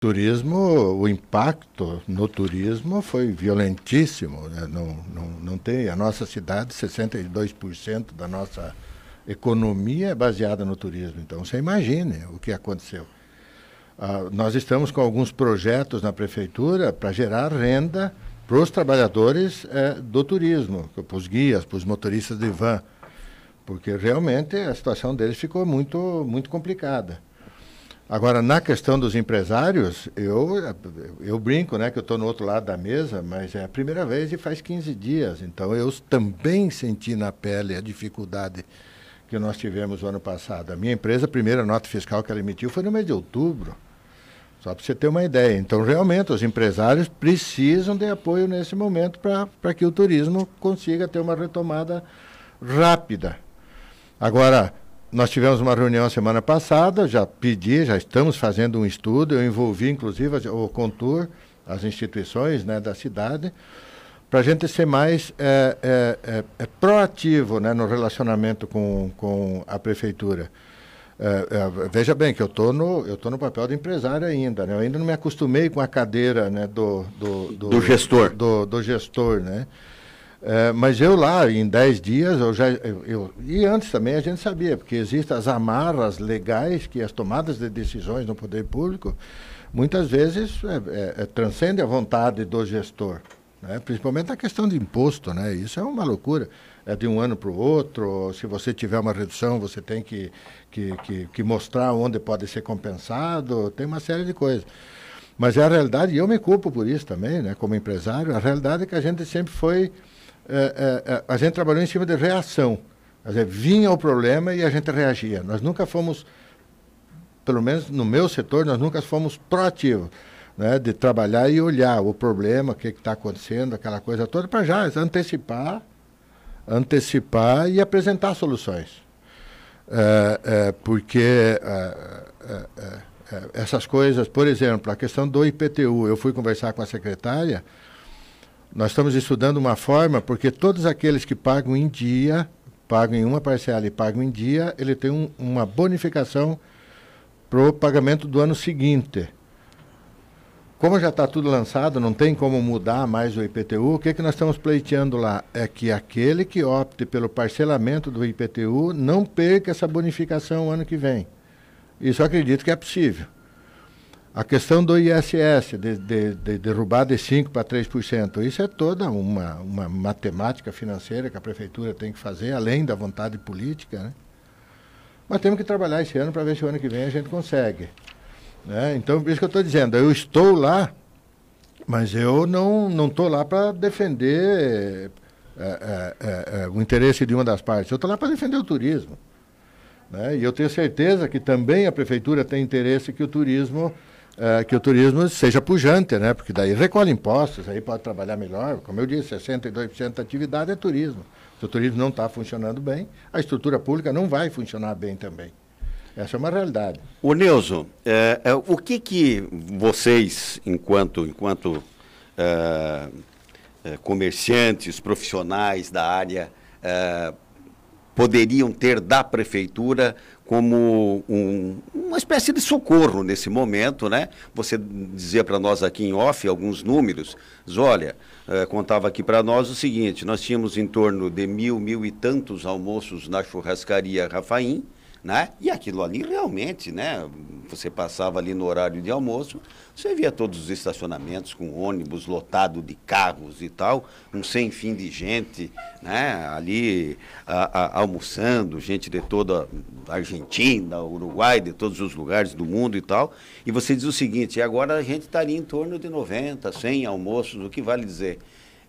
turismo, o impacto no turismo foi violentíssimo. Né? Não, não, não tem, a nossa cidade, 62% da nossa economia é baseada no turismo. Então, você imagine o que aconteceu. Ah, nós estamos com alguns projetos na prefeitura para gerar renda para os trabalhadores eh, do turismo, para os guias, para os motoristas de van, porque realmente a situação deles ficou muito, muito complicada. Agora, na questão dos empresários, eu, eu brinco, né, que eu estou no outro lado da mesa, mas é a primeira vez e faz 15 dias. Então, eu também senti na pele a dificuldade que nós tivemos no ano passado. A minha empresa, a primeira nota fiscal que ela emitiu foi no mês de outubro. Só para você ter uma ideia. Então, realmente, os empresários precisam de apoio nesse momento para que o turismo consiga ter uma retomada rápida. Agora, nós tivemos uma reunião semana passada, já pedi, já estamos fazendo um estudo, eu envolvi inclusive o Contur, as instituições né, da cidade, para a gente ser mais é, é, é, é, proativo né, no relacionamento com, com a prefeitura. É, é, veja bem que eu estou no, eu tô no papel de empresário ainda, né? eu ainda não me acostumei com a cadeira né, do, do, do, do gestor. Do, do gestor, né? É, mas eu lá, em 10 dias, eu já. Eu, eu, e antes também a gente sabia, porque existem as amarras legais que as tomadas de decisões no poder público muitas vezes é, é, é transcendem a vontade do gestor. Né? Principalmente na questão de imposto, né? Isso é uma loucura. É de um ano para o outro, se você tiver uma redução, você tem que, que, que, que mostrar onde pode ser compensado, tem uma série de coisas. Mas é a realidade, e eu me culpo por isso também, né, como empresário, a realidade é que a gente sempre foi é, é, é, a gente trabalhou em cima de reação. Dizer, vinha o problema e a gente reagia. Nós nunca fomos, pelo menos no meu setor, nós nunca fomos proativos. Né, de trabalhar e olhar o problema, o que está acontecendo, aquela coisa toda, para já antecipar, antecipar e apresentar soluções. É, é, porque é, essas coisas, por exemplo, a questão do IPTU, eu fui conversar com a secretária, nós estamos estudando uma forma, porque todos aqueles que pagam em dia, pagam em uma parcela e pagam em dia, ele tem um, uma bonificação para o pagamento do ano seguinte. Como já está tudo lançado, não tem como mudar mais o IPTU, o que, que nós estamos pleiteando lá? É que aquele que opte pelo parcelamento do IPTU não perca essa bonificação ano que vem. Isso eu acredito que é possível. A questão do ISS, de, de, de derrubar de 5% para 3%, isso é toda uma, uma matemática financeira que a prefeitura tem que fazer, além da vontade política. Né? Mas temos que trabalhar esse ano para ver se o ano que vem a gente consegue. Né? Então, por isso que eu estou dizendo, eu estou lá, mas eu não estou lá para defender é, é, é, é, o interesse de uma das partes, eu estou lá para defender o turismo. Né? E eu tenho certeza que também a prefeitura tem interesse que o turismo é, que o turismo seja pujante, né? Porque daí recolhe impostos, aí pode trabalhar melhor. Como eu disse, 62% da atividade é turismo. Se o turismo não está funcionando bem, a estrutura pública não vai funcionar bem também. Essa é uma realidade. O Neuso, é, é, o que que vocês, enquanto, enquanto é, é comerciantes, profissionais da área, é, poderiam ter da prefeitura como um, uma espécie de socorro nesse momento, né? Você dizia para nós aqui em off alguns números. Olha, eh, contava aqui para nós o seguinte: nós tínhamos em torno de mil, mil e tantos almoços na churrascaria Rafaim né? E aquilo ali realmente, né? Você passava ali no horário de almoço, você via todos os estacionamentos com ônibus lotado de carros e tal, um sem fim de gente, né? Ali a, a, almoçando, gente de toda a Argentina, Uruguai, de todos os lugares do mundo e tal. E você diz o seguinte: agora a gente estaria em torno de 90, 100 almoços, o que vale dizer?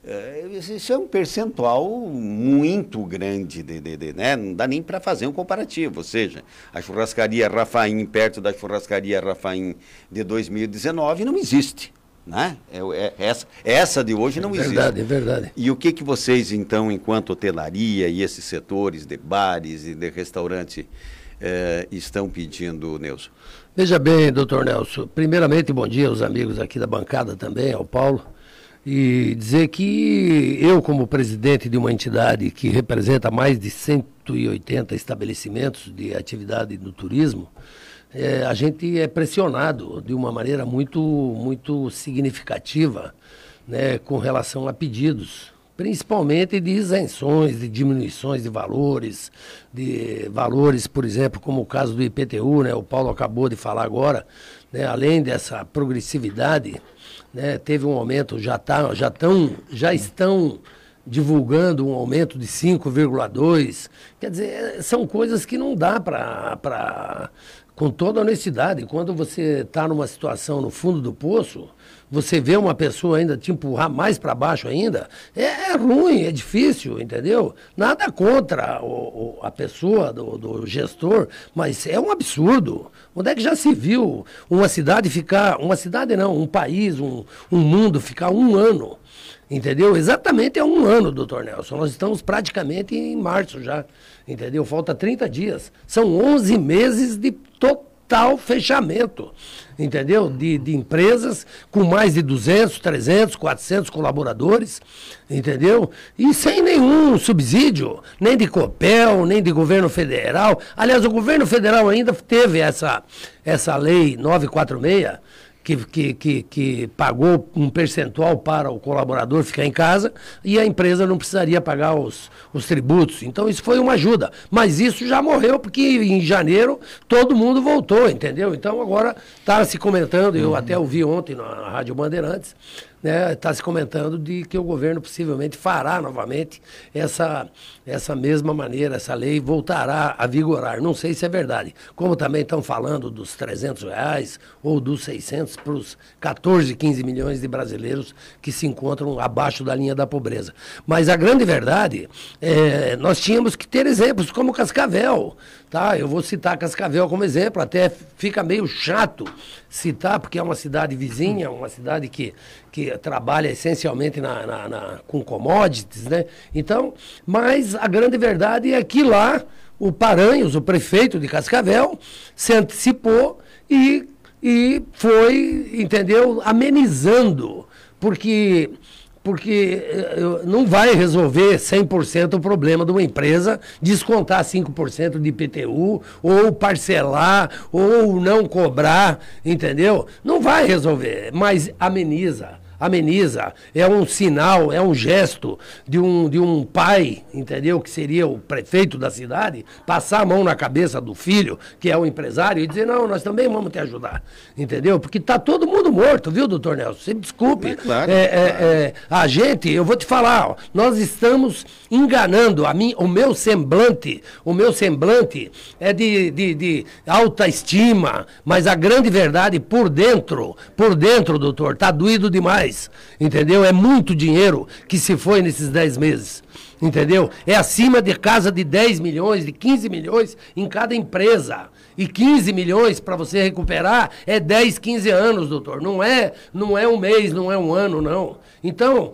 É, isso é um percentual muito grande, de, de, de né? não dá nem para fazer um comparativo. Ou seja, a churrascaria Rafaim, perto da churrascaria Rafaim de 2019, não existe. Né? É, é, essa, essa de hoje não é existe. Verdade, é verdade. E o que, que vocês, então, enquanto hotelaria e esses setores de bares e de restaurante, eh, estão pedindo, Nelson? Veja bem, doutor Nelson. Primeiramente, bom dia aos amigos aqui da bancada também, ao Paulo e dizer que eu, como presidente de uma entidade que representa mais de 180 estabelecimentos de atividade no turismo, é, a gente é pressionado de uma maneira muito, muito significativa né, com relação a pedidos, principalmente de isenções, de diminuições de valores, de valores, por exemplo, como o caso do IPTU, né, o Paulo acabou de falar agora, né, além dessa progressividade, né, teve um aumento, já, tá, já, tão, já estão divulgando um aumento de 5,2. Quer dizer, são coisas que não dá para. Com toda honestidade, quando você está numa situação no fundo do poço, você vê uma pessoa ainda te empurrar mais para baixo ainda, é, é, ruim, é difícil, entendeu? Nada contra o, o, a pessoa, do, do, gestor, mas é um absurdo. Onde é que já se viu uma cidade ficar, uma cidade não, um país, um, um mundo ficar um ano Entendeu? Exatamente é um ano, doutor Nelson. Nós estamos praticamente em março já. Entendeu? Falta 30 dias. São 11 meses de total fechamento. Entendeu? De, de empresas com mais de 200, 300, 400 colaboradores. Entendeu? E sem nenhum subsídio, nem de COPEL, nem de governo federal. Aliás, o governo federal ainda teve essa, essa lei 946 que, que, que, que, pagou um percentual para o colaborador ficar em casa e a empresa não precisaria pagar os, os tributos. Então isso foi uma ajuda. Mas isso já morreu porque em janeiro todo mundo voltou, entendeu? Então agora está se comentando, eu uhum. até ouvi ontem na Rádio Bandeirantes, está né, tá se comentando de que o governo possivelmente fará novamente essa, essa mesma maneira, essa lei voltará a vigorar. Não sei se é verdade. Como também estão falando dos 300 reais ou dos 600 para os 14, 15 milhões de brasileiros que se encontram abaixo da linha da pobreza. Mas a grande verdade, é, nós tínhamos que ter exemplos como Cascavel. Tá? Eu vou citar Cascavel como exemplo, até fica meio chato citar, porque é uma cidade vizinha, uma cidade que, que trabalha essencialmente na, na, na, com commodities, né? Então, mas a grande verdade é que lá o Paranhos, o prefeito de Cascavel, se antecipou e, e foi, entendeu, amenizando, porque porque eh, não vai resolver 100% o problema de uma empresa descontar 5% de IPTU, ou parcelar, ou não cobrar, entendeu? Não vai resolver, mas ameniza ameniza, é um sinal, é um gesto de um, de um pai, entendeu? Que seria o prefeito da cidade, passar a mão na cabeça do filho, que é o empresário, e dizer, não, nós também vamos te ajudar, entendeu? Porque está todo mundo morto, viu, doutor Nelson? Você me desculpe. É, claro, é, claro. É, a gente, eu vou te falar, ó, nós estamos enganando a mim, o meu semblante, o meu semblante é de, de, de alta estima, mas a grande verdade, por dentro, por dentro, doutor, está doído demais entendeu? É muito dinheiro que se foi nesses 10 meses, entendeu? É acima de casa de 10 milhões, de 15 milhões em cada empresa. E 15 milhões para você recuperar é 10, 15 anos, doutor. Não é, não é um mês, não é um ano, não. Então,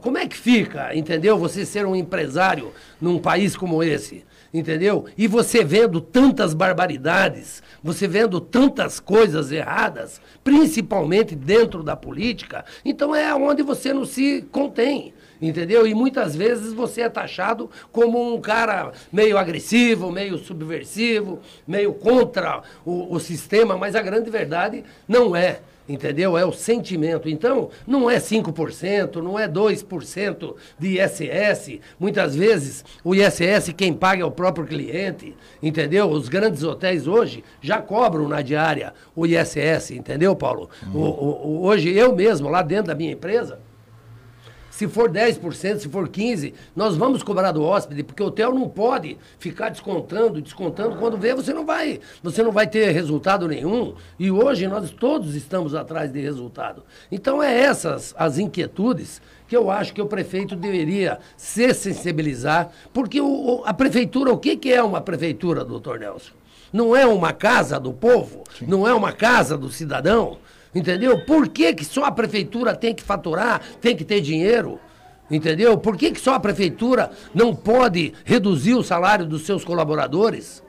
como é que fica, entendeu? Você ser um empresário num país como esse, entendeu? E você vendo tantas barbaridades, você vendo tantas coisas erradas, principalmente dentro da política, então é onde você não se contém. Entendeu? E muitas vezes você é taxado como um cara meio agressivo, meio subversivo, meio contra o, o sistema, mas a grande verdade não é entendeu? É o sentimento. Então, não é 5%, não é 2% de ISS. Muitas vezes, o ISS quem paga é o próprio cliente, entendeu? Os grandes hotéis hoje já cobram na diária o ISS, entendeu, Paulo? O, o, hoje, eu mesmo, lá dentro da minha empresa, se for 10%, se for 15%, nós vamos cobrar do hóspede, porque o hotel não pode ficar descontando, descontando. Quando vê, você não vai, você não vai ter resultado nenhum. E hoje nós todos estamos atrás de resultado. Então é essas as inquietudes que eu acho que o prefeito deveria se sensibilizar, porque o, a prefeitura, o que, que é uma prefeitura, doutor Nelson? Não é uma casa do povo, Sim. não é uma casa do cidadão. Entendeu? Por que, que só a prefeitura tem que faturar, tem que ter dinheiro? Entendeu? Por que, que só a prefeitura não pode reduzir o salário dos seus colaboradores?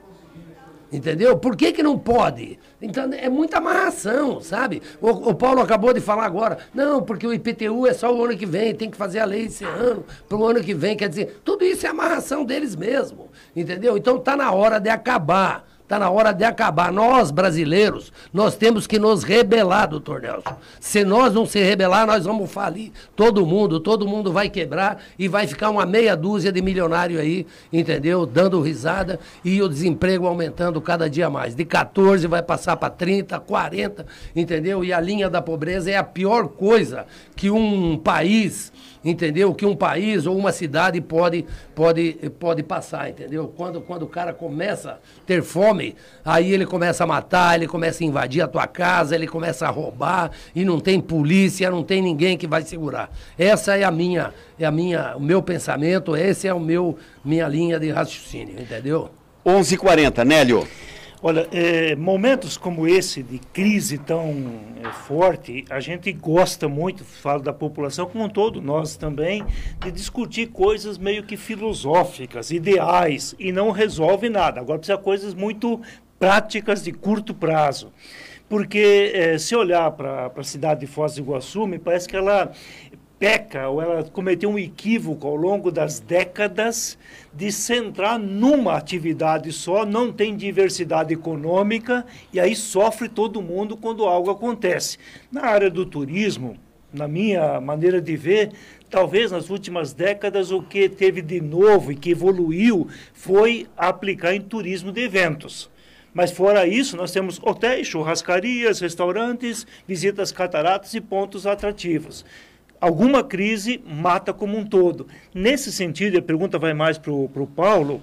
Entendeu? Por que, que não pode? Então é muita amarração, sabe? O, o, Paulo acabou de falar agora, não, porque o IPTU é só o ano que vem, tem que fazer a lei esse ano, para o ano que vem. Quer dizer, tudo isso é amarração deles mesmo, entendeu? Então está na hora de acabar Está na hora de acabar. Nós, brasileiros, nós temos que nos rebelar, doutor Nelson. Se nós não se rebelar, nós vamos falir. Todo mundo, todo mundo vai quebrar e vai ficar uma meia dúzia de milionário aí, entendeu? Dando risada e o desemprego aumentando cada dia mais. De 14 vai passar para 30, 40, entendeu? E a linha da pobreza é a pior coisa que um país entendeu? Que um país ou uma cidade pode, pode, pode passar, entendeu? Quando, quando o cara começa a ter fome, aí ele começa a matar, ele começa a invadir a tua casa, ele começa a roubar e não tem polícia, não tem ninguém que vai segurar. Essa é a minha, é a minha, o meu pensamento, esse é o meu minha linha de raciocínio, entendeu? 11:40, Nélio. Olha, é, momentos como esse de crise tão é, forte, a gente gosta muito, falo da população como um todo, nós também, de discutir coisas meio que filosóficas, ideais, e não resolve nada. Agora precisa coisas muito práticas de curto prazo. Porque é, se olhar para a cidade de Foz do Iguaçu, me parece que ela peca ou ela cometeu um equívoco ao longo das décadas de centrar numa atividade só, não tem diversidade econômica e aí sofre todo mundo quando algo acontece. Na área do turismo, na minha maneira de ver, talvez nas últimas décadas o que teve de novo e que evoluiu foi aplicar em turismo de eventos. Mas fora isso, nós temos hotéis, churrascarias, restaurantes, visitas cataratas e pontos atrativos alguma crise mata como um todo. Nesse sentido, a pergunta vai mais para o Paulo,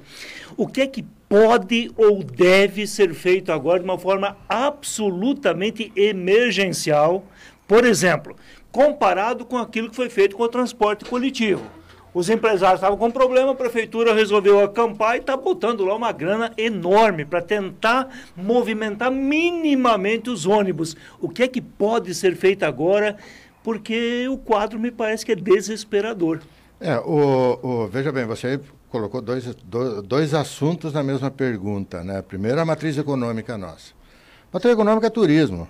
o que é que pode ou deve ser feito agora de uma forma absolutamente emergencial, por exemplo, comparado com aquilo que foi feito com o transporte coletivo. Os empresários estavam com problema, a prefeitura resolveu acampar e está botando lá uma grana enorme para tentar movimentar minimamente os ônibus. O que é que pode ser feito agora porque o quadro me parece que é desesperador. É, o, o, veja bem, você colocou dois, dois, dois assuntos na mesma pergunta. Né? Primeiro, a matriz econômica nossa. A matriz econômica é turismo.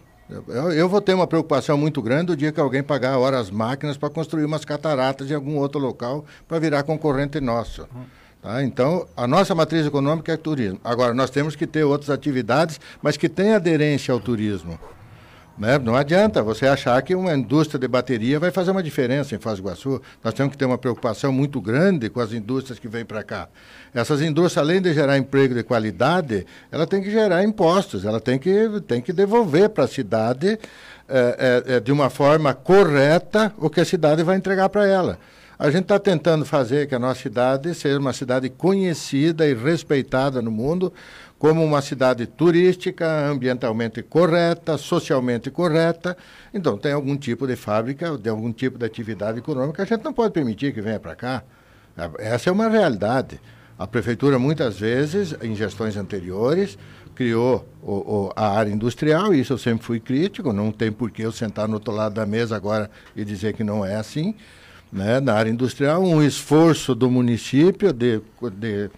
Eu, eu, vou ter uma preocupação muito grande o dia que alguém pagar horas máquinas para construir umas cataratas em algum outro local para virar concorrente nosso. Tá? Então, a nossa matriz econômica é turismo. Agora, nós temos que ter outras atividades, mas que tenham aderência ao turismo. Né? Não adianta você achar que uma indústria de bateria vai fazer uma diferença em Foz do Iguaçu. Nós temos que ter uma preocupação muito grande com as indústrias que vêm para cá. Essas indústrias, além de gerar emprego de qualidade, ela tem que gerar impostos, ela tem que, tem que devolver para a cidade é, é, de uma forma correta o que a cidade vai entregar para ela. A gente está tentando fazer que a nossa cidade seja uma cidade conhecida e respeitada no mundo como uma cidade turística, ambientalmente correta, socialmente correta. Então, tem algum tipo de fábrica, de algum tipo de atividade econômica, a gente não pode permitir que venha para cá. Essa é uma realidade. A prefeitura, muitas vezes, em gestões anteriores, criou o, o, a área industrial, e isso eu sempre fui crítico, não tem por que eu sentar no outro lado da mesa agora e dizer que não é assim. Né? Na área industrial, um esforço do município de, de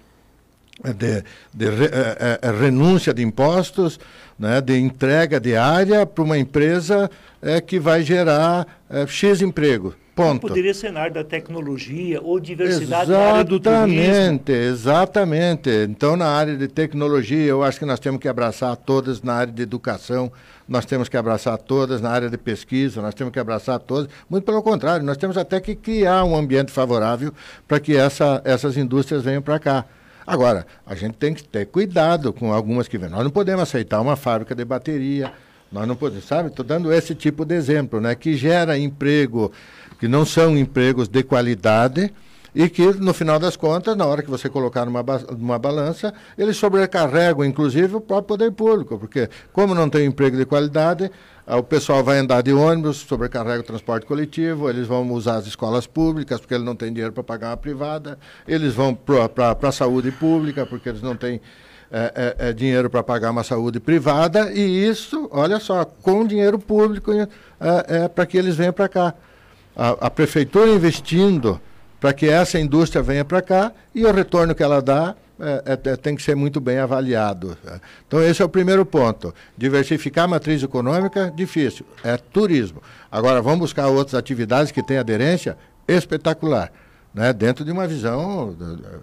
de, de re, é, é, renúncia de impostos, né, de entrega de área para uma empresa é, que vai gerar X emprego. Ponto. Poderia ser na área da tecnologia ou diversidade exatamente, na área do turismo. Exatamente, exatamente. Então, na área de tecnologia, eu acho que nós temos que abraçar todas na área de educação, nós temos que abraçar todas na área de pesquisa, nós temos que abraçar todas. Muito pelo contrário, nós temos até que criar um ambiente favorável para que essa, essas indústrias venham para cá. Agora, a gente tem que ter cuidado com algumas que vêm. Nós não podemos aceitar uma fábrica de bateria, nós não podemos, sabe? Estou dando esse tipo de exemplo, né? Que gera emprego, que não são empregos de qualidade e que, no final das contas, na hora que você colocar numa, numa balança, eles sobrecarregam, inclusive, o próprio poder público, porque, como não tem emprego de qualidade, o pessoal vai andar de ônibus, sobrecarrega o transporte coletivo, eles vão usar as escolas públicas, porque eles não têm dinheiro para pagar uma privada, eles vão para a saúde pública, porque eles não têm é, é, é dinheiro para pagar uma saúde privada, e isso, olha só, com dinheiro público é, é para que eles venham para cá. A, a prefeitura investindo para que essa indústria venha para cá, e o retorno que ela dá é, é, é, tem que ser muito bem avaliado. Então, esse é o primeiro ponto. Diversificar a matriz econômica, difícil. É turismo. Agora, vamos buscar outras atividades que têm aderência espetacular. né, dentro de uma visão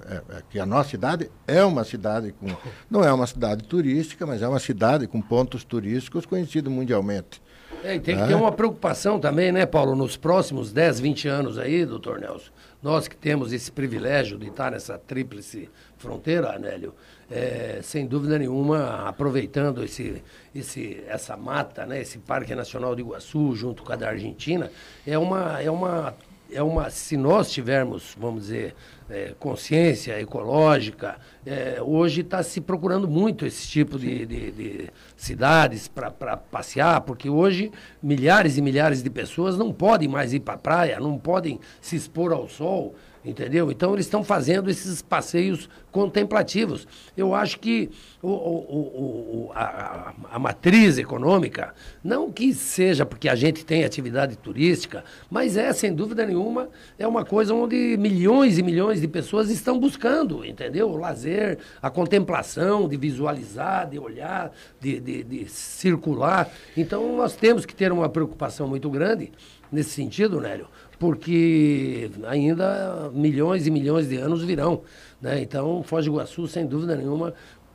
é, é, que a nossa cidade é uma cidade com não é uma cidade turística, mas é uma cidade com pontos turísticos conhecido mundialmente. É, e tem que ter uma preocupação também, né, Paulo, nos próximos 10, 20 anos aí, doutor Nelson. Nós que temos esse privilégio de estar nessa tríplice fronteira, Anélio, é, sem dúvida nenhuma, aproveitando esse, esse, essa mata, né, esse Parque Nacional de Iguaçu, junto com a da Argentina, é uma, é uma é uma, se nós tivermos, vamos dizer, é, consciência ecológica, é, hoje está se procurando muito esse tipo de, de, de cidades para passear, porque hoje milhares e milhares de pessoas não podem mais ir para a praia, não podem se expor ao sol entendeu? Então eles estão fazendo esses passeios contemplativos. Eu acho que o, o, o, a, a, matriz econômica, não que seja porque a gente tem atividade turística, mas é, sem dúvida nenhuma, é uma coisa onde milhões e milhões de pessoas estão buscando, entendeu? O lazer, a contemplação, de visualizar, de olhar, de, de, de circular. Então nós temos que ter uma preocupação muito grande nesse sentido, Nélio, porque ainda milhões e milhões de anos virão. Né? Então, Foz do Iguaçu, sem dúvida nenhuma,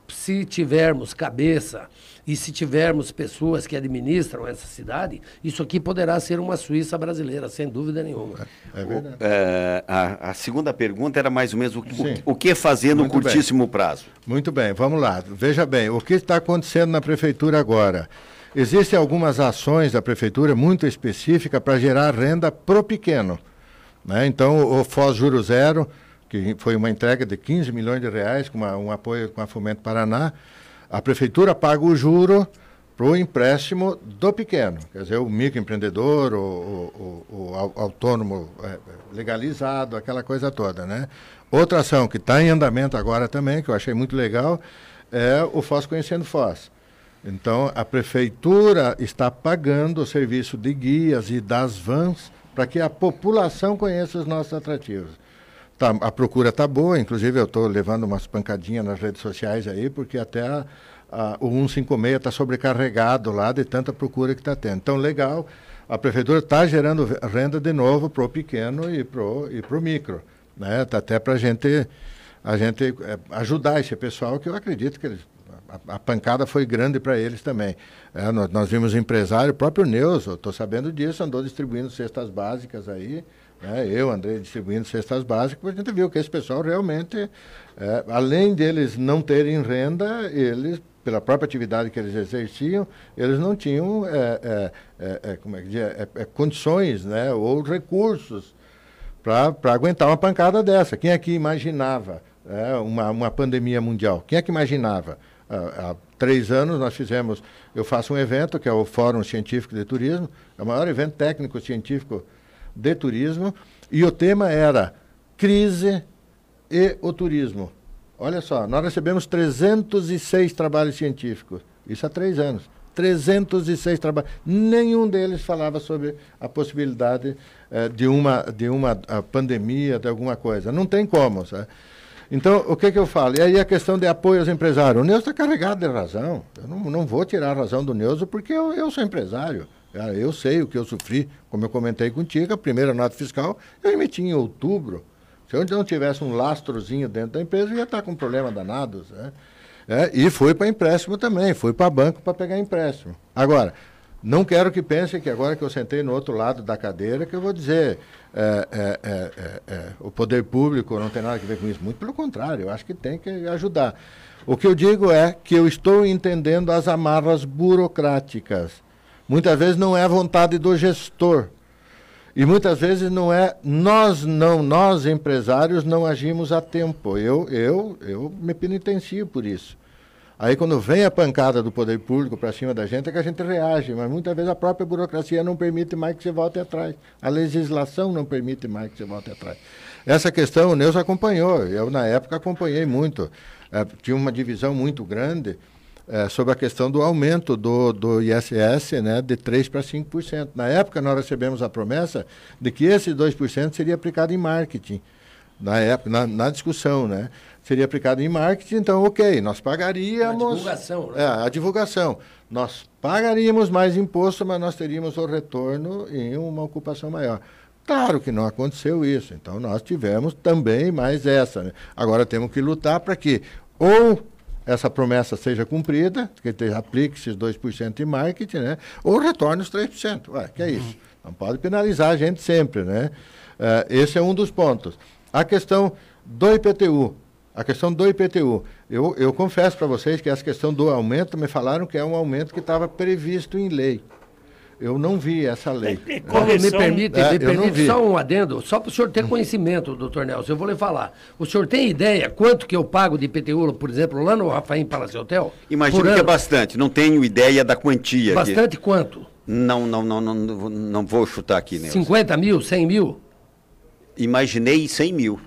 se tivermos cabeça e se tivermos pessoas que administram essa cidade, isso aqui poderá ser uma Suíça brasileira, sem dúvida nenhuma. É, é verdade. O, é, a, a, segunda pergunta era mais ou menos o, o, o que fazer no Muito curtíssimo bem. prazo. Muito bem, vamos lá. Veja bem, o que está acontecendo na prefeitura agora? Existem algumas ações da prefeitura muito específicas para gerar renda pro pequeno. Né? Então, o FOS Juro Zero, que foi uma entrega de 15 milhões de reais, com uma, um apoio com a Fomento Paraná, a prefeitura paga o juro para o empréstimo do pequeno, quer dizer, o microempreendedor, o, o, o, o autônomo é, legalizado, aquela coisa toda, né? Outra ação que está em andamento agora também, que eu achei muito legal, é o FOS Conhecendo FOS. Então, a prefeitura está pagando o serviço de guias e das vans para que a população conheça os nossos atrativos. Tá, a procura está boa, inclusive eu estou levando umas pancadinhas nas redes sociais aí, porque até a, a, o 156 está sobrecarregado lá de tanta procura que está tendo. Então, legal, a prefeitura está gerando renda de novo para o pequeno e para o e micro. Né? Tá até para gente, a gente é, ajudar esse pessoal, que eu acredito que eles a, a pancada foi grande para eles também. É, nós, nós, vimos empresário, o próprio Neuso, estou sabendo disso, andou distribuindo cestas básicas aí. É, eu andei distribuindo cestas básicas, a gente viu que esse pessoal realmente, é, além deles não terem renda, eles, pela própria atividade que eles exerciam, eles não tinham é, é, é, é como é que diz, condições né, ou recursos para aguentar uma pancada dessa. Quem aqui imaginava uma, uma pandemia mundial? Quem é que imaginava? Há, três anos nós fizemos, eu faço um evento que é o Fórum Científico de Turismo, é o maior evento técnico científico de turismo, e o tema era crise e o turismo. Olha só, nós recebemos 306 trabalhos científicos, isso há três anos. 306 trabalhos. Nenhum deles falava sobre a possibilidade eh, de uma, de uma pandemia, de alguma coisa. Não tem como. Sabe? Então, o que, que eu falo? E aí a questão de apoio aos empresários. O Neuso está carregado de razão. Eu não, não vou tirar a razão do Neuso porque eu, eu sou empresário. Eu sei o que eu sofri, como eu comentei contigo, a primeira nota fiscal eu emiti em outubro. Se eu não tivesse um lastrozinho dentro da empresa, eu ia estar com um problema danado. Né? É, e fui para empréstimo também, fui para banco para pegar empréstimo. Agora, não quero que pensem que agora que eu sentei no outro lado da cadeira, que eu vou dizer é, é, é, é, é o poder público não tem nada a ver com isso. Muito pelo contrário, eu acho que tem que ajudar. O que eu digo é que eu estou entendendo as amarras burocráticas. Muitas vezes não é a vontade do gestor. E muitas vezes não é nós não, nós empresários não agimos a tempo. Eu eu eu me penitencio por isso. Aí quando vem a pancada do poder público para cima da gente, é que a gente reage, mas muitas vezes a própria burocracia não permite mais que você volte atrás. A legislação não permite mais que você volte atrás. Essa questão o Neus acompanhou, eu na época acompanhei muito. É, tinha uma divisão muito grande é, sobre a questão do aumento do, do ISS né, de 3% para 5%. Na época nós recebemos a promessa de que esse 2% seria aplicado em marketing na época, na, na, discussão, né? Seria aplicado em marketing, então, ok, nós pagaríamos. A divulgação, né? É, a divulgação. Nós pagaríamos mais imposto, mas nós teríamos o retorno em uma ocupação maior. Claro que não aconteceu isso. Então, nós tivemos também mais essa. Né? Agora, temos que lutar para que ou essa promessa seja cumprida, que aplique esses 2% de marketing, né? ou retorne os 3%. Ué, que é isso? Não pode penalizar a gente sempre. Né? Uh, esse é um dos pontos. A questão do IPTU. A questão do IPTU. Eu, eu confesso para vocês que essa questão do aumento, me falaram que é um aumento que estava previsto em lei. Eu não vi essa lei. É, correção... Me permite, é, me permite só um adendo, só para o senhor ter conhecimento, doutor Nelson, eu vou lhe falar. O senhor tem ideia quanto que eu pago de IPTU, por exemplo, lá no Rafaim Palace Hotel? Imagino que é bastante, não tenho ideia da quantia. Bastante aqui. quanto? Não, não, não, não, não vou chutar aqui, Nelson. 50 mil, 100 mil? Imaginei 100 mil.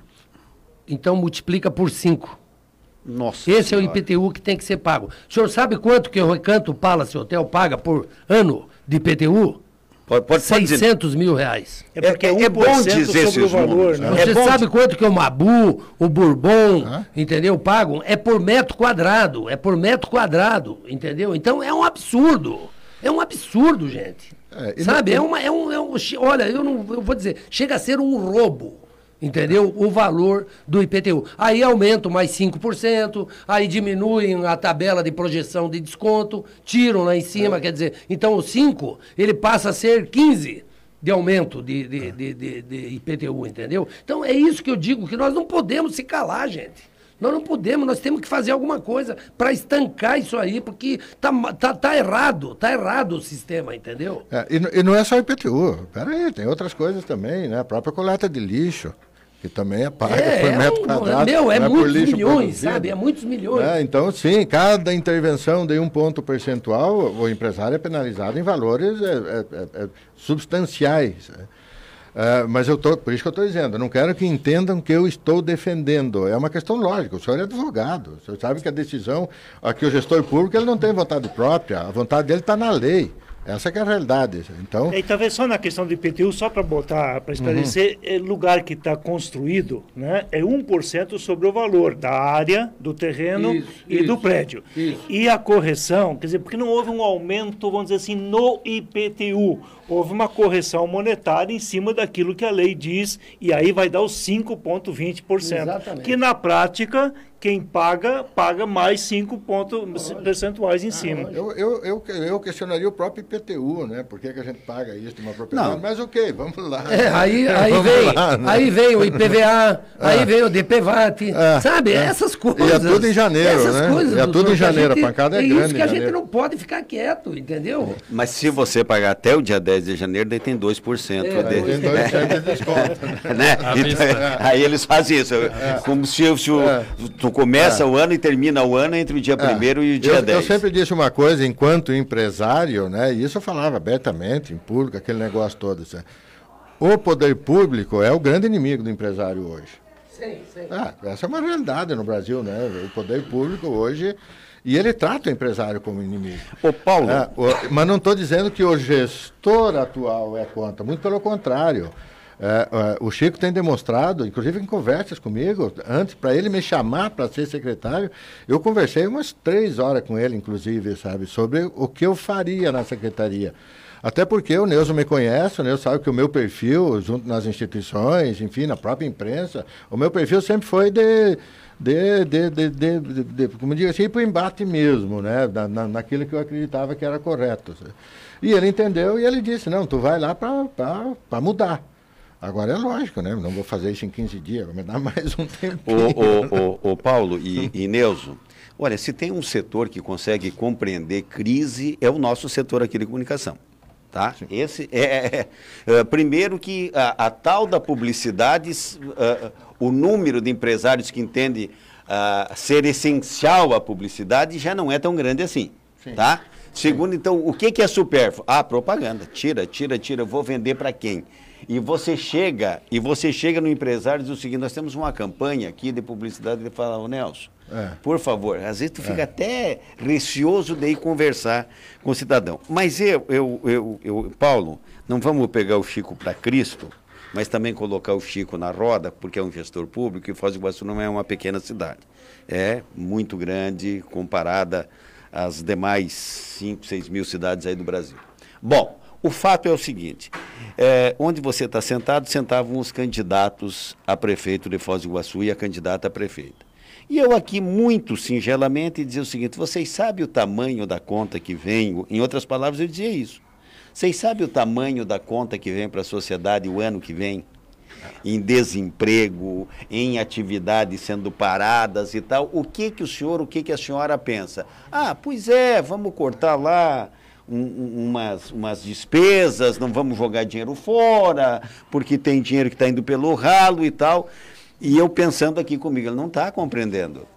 Então multiplica por 5. Nossa Esse senhora. é o IPTU que tem que ser pago. O senhor sabe quanto que o Recanto Palace Hotel paga por ano de IPTU? Pode, pode 600 mil reais. É, porque é, é bom dizer sobre o valor. Né? Você é sabe quanto que o Mabu, o Bourbon, entendeu, pagam? É por metro quadrado. É por metro quadrado, entendeu? Então é um absurdo. É um absurdo, gente. É, sabe? Não... É, uma, é, um, é um. Olha, eu não eu vou dizer, chega a ser um roubo entendeu? O valor do IPTU. Aí aumenta mais 5%, aí diminuem a tabela de projeção de desconto, tiram lá em cima, é. quer dizer, então o 5, ele passa a ser 15 de aumento de, de, é. de, de, de IPTU, entendeu? Então é isso que eu digo, que nós não podemos se calar, gente. Nós não podemos, nós temos que fazer alguma coisa para estancar isso aí, porque tá, tá, tá errado, tá errado o sistema, entendeu? É, e, e, não é só IPTU, peraí, tem outras coisas também, né? A própria coleta de lixo que também é paga é, por metro é um, quadrado. Meu, é, é muitos milhões, produzido. sabe? É muitos milhões. É, então, sim, cada intervenção de um ponto percentual, o empresário é penalizado em valores é, substanciais. mas eu tô, por isso que eu estou dizendo, eu não quero que entendam que eu estou defendendo. É uma questão lógica. O senhor é advogado. O senhor sabe que a decisão, aqui o gestor público, ele não tem vontade própria. A vontade dele está na lei. Essa é a realidade. Então, e talvez só na questão do IPTU, só para botar, para esclarecer, uhum. é lugar que está construído né, é 1% sobre o valor da área, do terreno isso, e isso, do prédio. Isso. E a correção, quer dizer, porque não houve um aumento, vamos dizer assim, no IPTU houve uma correção monetária em cima daquilo que a lei diz, e aí vai dar os 5,20%. Que na prática, quem paga, paga mais 5 pontos percentuais em cima. Eu, eu, eu, eu, questionaria o próprio IPTU, né? Por que, que a gente paga isso de uma propriedade? Não. Mas ok, vamos lá. É, aí, aí, vem, lá, né? aí vem o IPVA, é. aí vem o DPVAT, é, sabe? É. Essas coisas. E é tudo em janeiro, essas né? Coisas, e é tudo em janeiro, a, gente, a pancada é, é grande. isso que a gente não pode ficar quieto, entendeu? Mas se você pagar até o dia 10 10 de janeiro, daí tem 2%. É, de, tem 2% de desconto. né? Então, é. Aí eles fazem isso. É. Como se, se o, é. tu começa é. o ano e termina o ano entre o dia 1 é. e o dia eu, 10. Eu sempre disse uma coisa, enquanto empresário, né, e isso eu falava abertamente, em público, aquele negócio todo. Assim, o poder público é o grande inimigo do empresário hoje. Sim, sim. Ah, essa é uma realidade no Brasil, né? O poder público hoje e ele trata o empresário como inimigo. Ô, Paulo. É, o, mas não estou dizendo que o gestor atual é contra, muito pelo contrário. É, é, o Chico tem demonstrado, inclusive em conversas comigo, antes, para ele me chamar para ser secretário, eu conversei umas três horas com ele, inclusive, sabe, sobre o que eu faria na secretaria. Até porque o Neuso me conhece, o Neuso sabe que o meu perfil, junto nas instituições, enfim, na própria imprensa, o meu perfil sempre foi de de, de, de, de, de como digo assim, para o embate mesmo, né? Na, na, naquilo que eu acreditava que era correto. E ele entendeu e ele disse, não, tu vai lá para mudar. Agora é lógico, né? Não vou fazer isso em 15 dias, vai me dar mais um tempo. O, o, o, Paulo e, e Neuso, olha, se tem um setor que consegue compreender crise, é o nosso setor aqui de comunicação. Tá? Esse é, é, é, primeiro que a, a, tal da publicidade, uh, o número de empresários que entendem uh, ser essencial a publicidade já não é tão grande assim, Sim. tá? Segundo, então, o que, que é supérfluo? Ah, propaganda. Tira, tira, tira. Vou vender para quem? E você chega, e você chega no empresário e diz o seguinte, nós temos uma campanha aqui de publicidade, ele fala, ô Nelson, é. por favor, às vezes tu fica é. até receoso de ir conversar com o cidadão. Mas eu, eu, eu, eu Paulo, não vamos pegar o Chico para Cristo, mas também colocar o Chico na roda, porque é um gestor público e Foz do Iguaçu não é uma pequena cidade. É muito grande comparada às demais 5, 6 mil cidades aí do Brasil. Bom, O fato é o seguinte: é, onde você está sentado, sentavam os candidatos a prefeito de Foz do Iguaçu e a candidata a prefeita. E eu aqui, muito singelamente, dizia o seguinte: vocês sabem o tamanho da conta que vem? Em outras palavras, eu dizia isso. Vocês sabem o tamanho da conta que vem para a sociedade o ano que vem? Em desemprego, em atividades sendo paradas e tal. O que que o senhor, o que que a senhora pensa? Ah, pois é, vamos cortar lá um, umas, umas despesas, não vamos jogar dinheiro fora, porque tem dinheiro que está indo pelo ralo e tal. E eu pensando aqui comigo, ele não está compreendendo.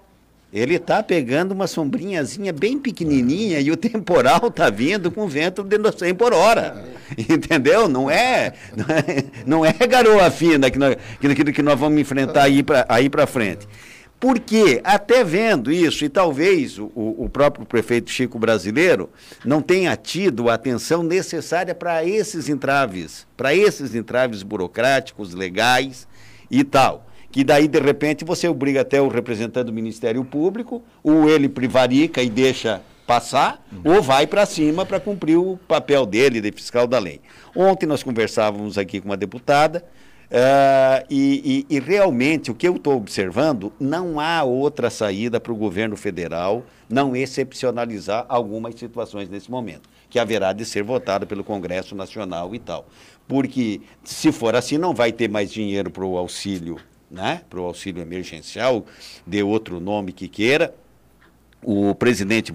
Ele está pegando uma sombrinhazinha bem pequenininha e o temporal está vindo com vento de 100 por hora. Entendeu? Não é, não é, não é garoa fina que nós, que, que nós vamos enfrentar aí para aí frente. Porque, até vendo isso, e talvez o, o próprio prefeito Chico brasileiro não tenha tido a atenção necessária para esses entraves, para esses entraves burocráticos, legais e tal que daí, de repente, você obriga até o representante do Ministério Público, ou ele privarica e deixa passar, uhum. ou vai para cima para cumprir o papel dele de fiscal da lei. Ontem nós conversávamos aqui com uma deputada, uh, e, e, e, realmente o que eu estou observando, não há outra saída para o governo federal não excepcionalizar algumas situações nesse momento, que haverá de ser votado pelo Congresso Nacional e tal. Porque, se for assim, não vai ter mais dinheiro para o auxílio né, para o auxílio emergencial, dê outro nome que queira. O presidente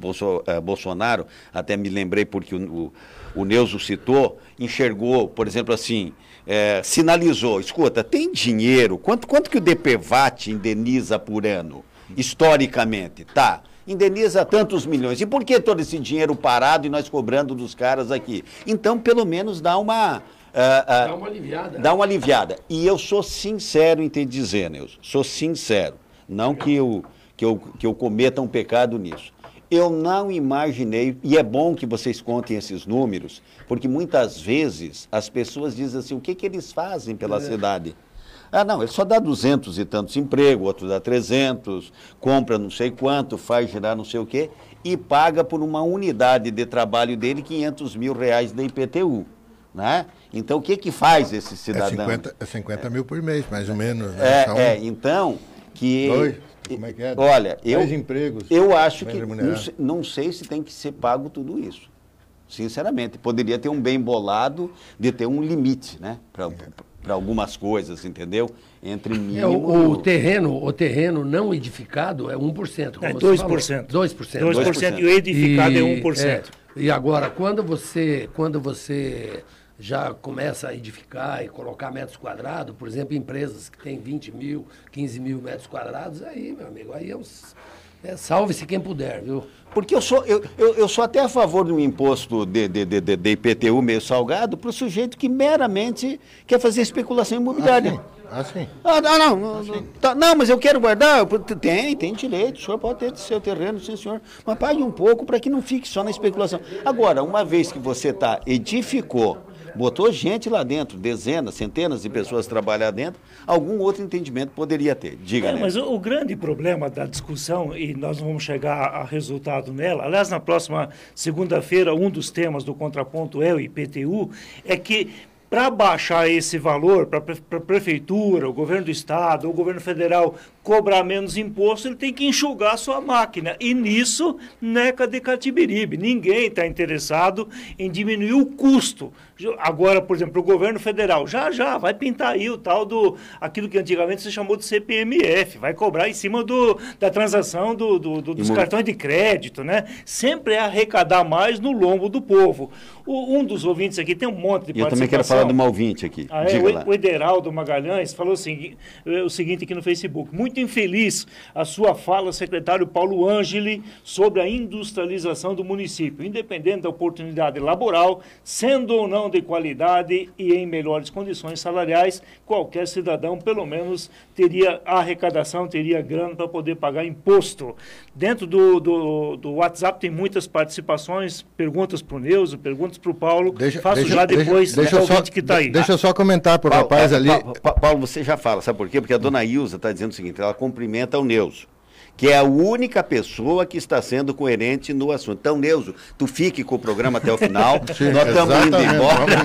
eh, Bolsonaro, até me lembrei porque o, o, o Neuso citou, enxergou, por exemplo, assim, eh, sinalizou, escuta, tem dinheiro, quanto, quanto que o DPVAT indeniza por ano, historicamente? Tá, indeniza tantos milhões. E por que todo esse dinheiro parado e nós cobrando dos caras aqui? Então, pelo menos dá uma, dá uma aliviada. Dá uma aliviada. E eu sou sincero em te dizer, Neus, sou sincero. Não que eu, que, eu, que eu cometa um pecado nisso. Eu não imaginei, e é bom que vocês contem esses números, porque muitas vezes as pessoas dizem assim, o que, que eles fazem pela é. cidade? Ah, não, ele só dá duzentos e tantos empregos, outro dá 300, compra não sei quanto, faz gerar não sei o quê, e paga por uma unidade de trabalho dele 500 mil reais da IPTU. Né? Então, o que, que faz esse é cidadão? É 50, é 50 mil por mês, mais ou menos. Né? É, é, então, que... Dois. Como é que é? Olha, eu, empregos eu acho que não, não sei se tem que ser pago tudo isso. Sinceramente, poderia ter um bem bolado de ter um limite, né? Para é. algumas coisas, entendeu? Entre mínimo... É, o, o, terreno, o terreno não edificado é 1%. Como é 2%. 2%. 2%. 2%. E o edificado e, é 1%. É, e agora, quando você, quando você já começa a edificar e colocar metros quadrados, por exemplo, empresas que têm 20 mil, 15 mil metros quadrados, aí, meu amigo, aí é, um, é salve-se quem puder, viu? Porque eu sou, eu, eu, eu, sou até a favor de um imposto de, de, de, de IPTU meio salgado para o sujeito que meramente quer fazer especulação imobiliária. Ah, sim. Ah, não, não, não, ah, tá, não, mas eu quero guardar. Tem, tem direito. O senhor pode ter seu terreno, sim, senhor. Mas pague um pouco para que não fique só na especulação. Agora, uma vez que você está, edificou botou gente lá dentro, dezenas, centenas de pessoas trabalhar dentro, algum outro entendimento poderia ter. Diga, é, Mas o, o, grande problema da discussão, e nós vamos chegar a resultado nela, aliás, na próxima segunda-feira, um dos temas do contraponto é o IPTU, é que para baixar esse valor para a prefeitura, o governo do estado, o governo federal cobrar menos imposto, ele tem que enxugar a sua máquina. E nisso, neca de catibiribe. Ninguém está interessado em diminuir o custo. Agora, por exemplo, o governo federal, já já vai pintar aí o tal do aquilo que antigamente se chamou de CPMF, vai cobrar em cima do, da transação do, do, do dos cartões de crédito, né? Sempre é arrecadar mais no lombo do povo. O, um dos ouvintes aqui tem um monte de Eu também quero falar de um ouvinte aqui. Ah, é, o, o Ederaldo Magalhães falou assim, o seguinte aqui no Facebook. Muito infeliz a sua fala, secretário Paulo Angeli, sobre a industrialização do município, independente da oportunidade laboral, sendo ou não de qualidade e em melhores condições salariais, qualquer cidadão, pelo menos, teria arrecadação, teria grana para poder pagar imposto. Dentro do, do, do WhatsApp tem muitas participações, perguntas para o Neuso, perguntas para o Paulo. Deixa, Faço deixa, já depois deixa, deixa só, que está aí. Deixa eu só comentar para o rapaz ali. Paulo, Paulo, você já fala, sabe por quê? Porque a dona Ilza está dizendo o seguinte: ela cumprimenta o Neuso que é a única pessoa que está sendo coerente no assunto. Então, Neuzo, tu fique com o programa até o final. Sim, Nós estamos indo embora.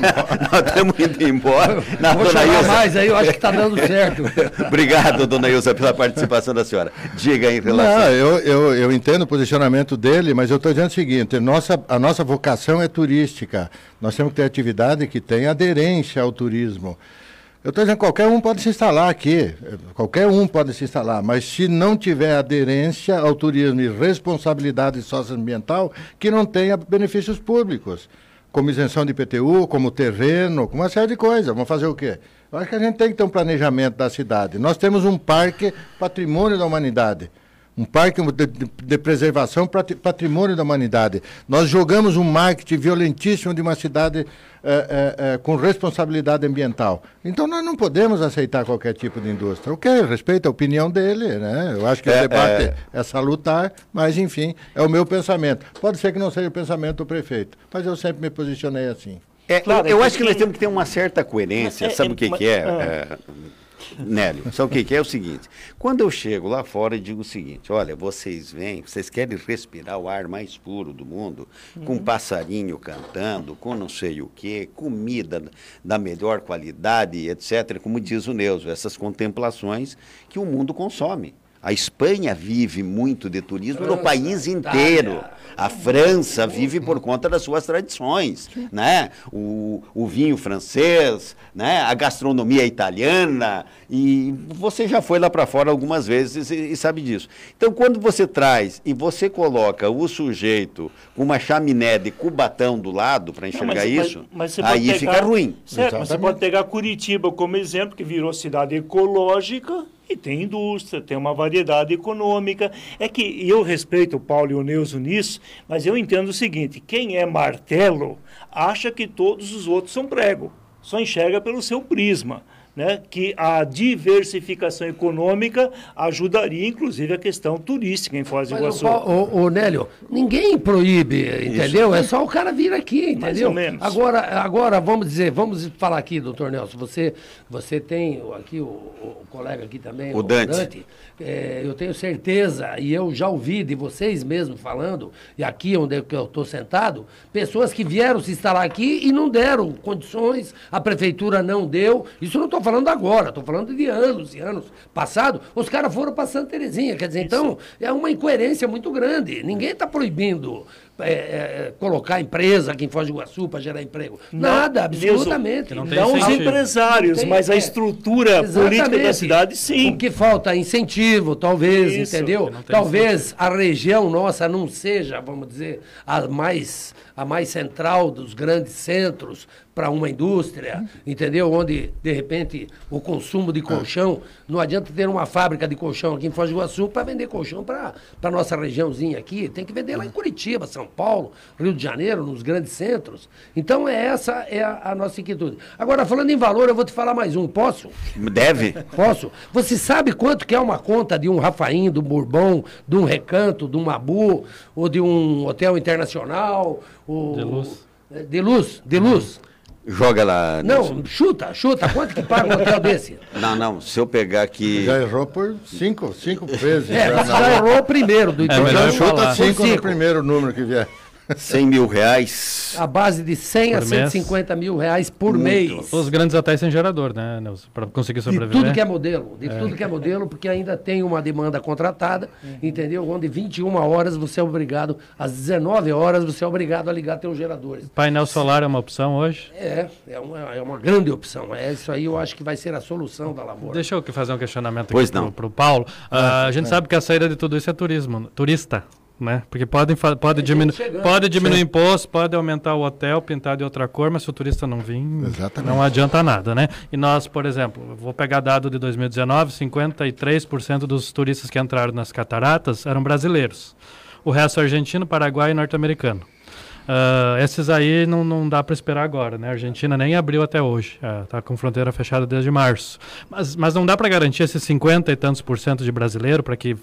Nós estamos indo embora. Na Vou dona chamar Ilza. mais aí, eu acho que está dando certo. Obrigado, dona Ilza, pela participação da senhora. Diga aí em relação. Não, eu, eu, eu entendo o posicionamento dele, mas eu estou dizendo o seguinte: nossa, a nossa vocação é turística. Nós temos que ter atividade que tenha aderência ao turismo. Eu estou dizendo qualquer um pode se instalar aqui, qualquer um pode se instalar, mas se não tiver aderência ao turismo e responsabilidade socioambiental, que não tenha benefícios públicos, como isenção de IPTU, como terreno, com uma série de coisas. Vamos fazer o quê? Eu acho que a gente tem que ter um planejamento da cidade. Nós temos um parque patrimônio da humanidade. Um parque de, de- preservação patrimônio da humanidade. Nós jogamos um marketing violentíssimo de uma cidade eh, eh, eh, com responsabilidade ambiental. Então nós não podemos aceitar qualquer tipo de indústria. Ok, eu respeito a opinião dele, né? Eu acho que É, o debate é. é... salutar, mas enfim, é o meu pensamento. Pode ser que não seja o pensamento do prefeito, mas eu sempre me posicionei assim. É, Claro, eu é acho que nós temos que ter uma certa coerência. É- Sabe o é- que, mas- que é, ah. é, Nélio? Sabe o que, que é? É o seguinte: quando eu chego lá fora e digo o seguinte: olha, vocês vêm, vocês querem respirar o ar mais puro do mundo, com passarinho cantando, com não sei o quê, comida da melhor qualidade, etc., como diz o Neuso, essas contemplações que o mundo consome. A Espanha vive muito de turismo no país Itália. inteiro. A França vive por conta das suas tradições, né? O, o vinho francês, né? A gastronomia italiana e você já foi lá para fora algumas vezes e, e sabe disso. Então, quando você traz e você coloca o sujeito com uma chaminé de cubatão do lado para Não, enxergar isso, você pode aí pegar- fica ruim. Certo, mas você pode pegar Curitiba como exemplo, que virou cidade ecológica e tem indústria, tem uma variedade econômica. É que eu respeito o Paulo e o Neuso nisso, mas eu entendo o seguinte: quem é martelo acha que todos os outros são prego, só enxerga pelo seu prisma. Né, que a diversificação econômica ajudaria, inclusive, a questão turística em Foz do Iguaçu. ô, ô, ô, Nélio, ninguém proíbe, entendeu? É só o cara vir aqui, Mais entendeu? ou menos. Agora, agora vamos dizer, vamos falar aqui, doutor Nelson, você, você tem o- aqui o, o colega aqui também, O Dante. é, eu tenho certeza, e eu já ouvi de vocês mesmos falando, e aqui onde é que eu estou sentado, pessoas que vieram se instalar aqui e não deram condições, a prefeitura não deu. Isso eu não estou falando agora, estou falando de anos e anos passado. Os caras foram para Santa Terezinha, quer dizer, então é uma incoerência muito grande. Ninguém está proibindo é, é, colocar empresa aqui em Foz do Iguaçu para gerar emprego. Nada, absolutamente. Não, tem os empresários, Tem- mas a é. estrutura política da cidade, sim. O que falta é incentivo, talvez, Isso, entendeu? não Talvez a região nossa não seja, vamos dizer, a mais, a mais central dos grandes centros para uma indústria, entendeu? Onde, de repente, o consumo de colchão, não adianta ter uma fábrica de colchão aqui em Foz do Iguaçu para vender colchão para a nossa regiãozinha aqui. Tem que vender lá em Curitiba, São Paulo, Rio de Janeiro, nos grandes centros. Então, é essa é a, a nossa inquietude. Agora, falando em valor, eu vou te falar mais um. Posso? Deve? Posso? Você sabe quanto que é uma conta de um Rafaim, do Bourbon, de um Recanto, de um Mabu, ou de um hotel internacional? Ou... De luz. De luz, de luz. Joga lá. Não, chuta, chuta. Quanto que paga um hotel desse? Não, não. Se eu pegar aqui. Já errou por cinco, cinco vezes. É, já, você na- já errou o primeiro do É, então vamos chuta falar. Chuta cinco no Cinco. primeiro número que vier. 100 mil reais. A base de 100 a Por mês. 150 mil reais por Muito. mês. Os grandes hotéis sem gerador, né, Nelson? Para conseguir De sobreviver. tudo que é modelo, de tudo que é modelo, porque ainda tem uma demanda contratada, entendeu? Onde 21 horas você é obrigado, às 19 horas você é obrigado a ligar teus geradores. Painel solar é uma opção hoje. É, é uma, é uma grande opção. É isso aí, eu acho que vai ser a solução da lavoura. Deixa eu fazer um questionamento Pois aqui não. pro, pro Paulo. Ah, a gente sabe que a saída de tudo isso é turismo, turista. Né? Porque podem fa- pode, diminu chegando. pode diminuir o imposto, pode aumentar o hotel, pintar de outra cor, mas se o turista não vir, Exatamente. não adianta nada, né? E nós, por exemplo, vou pegar dado de 2019, 53% dos turistas que entraram nas cataratas eram brasileiros. O resto argentino, paraguai e norte-americano. Ah, esses aí não, não dá para esperar agora, né? A Argentina nem abriu até hoje, está com fronteira fechada desde março. Mas, mas não dá para garantir esses 50 e tantos por cento de brasileiro para que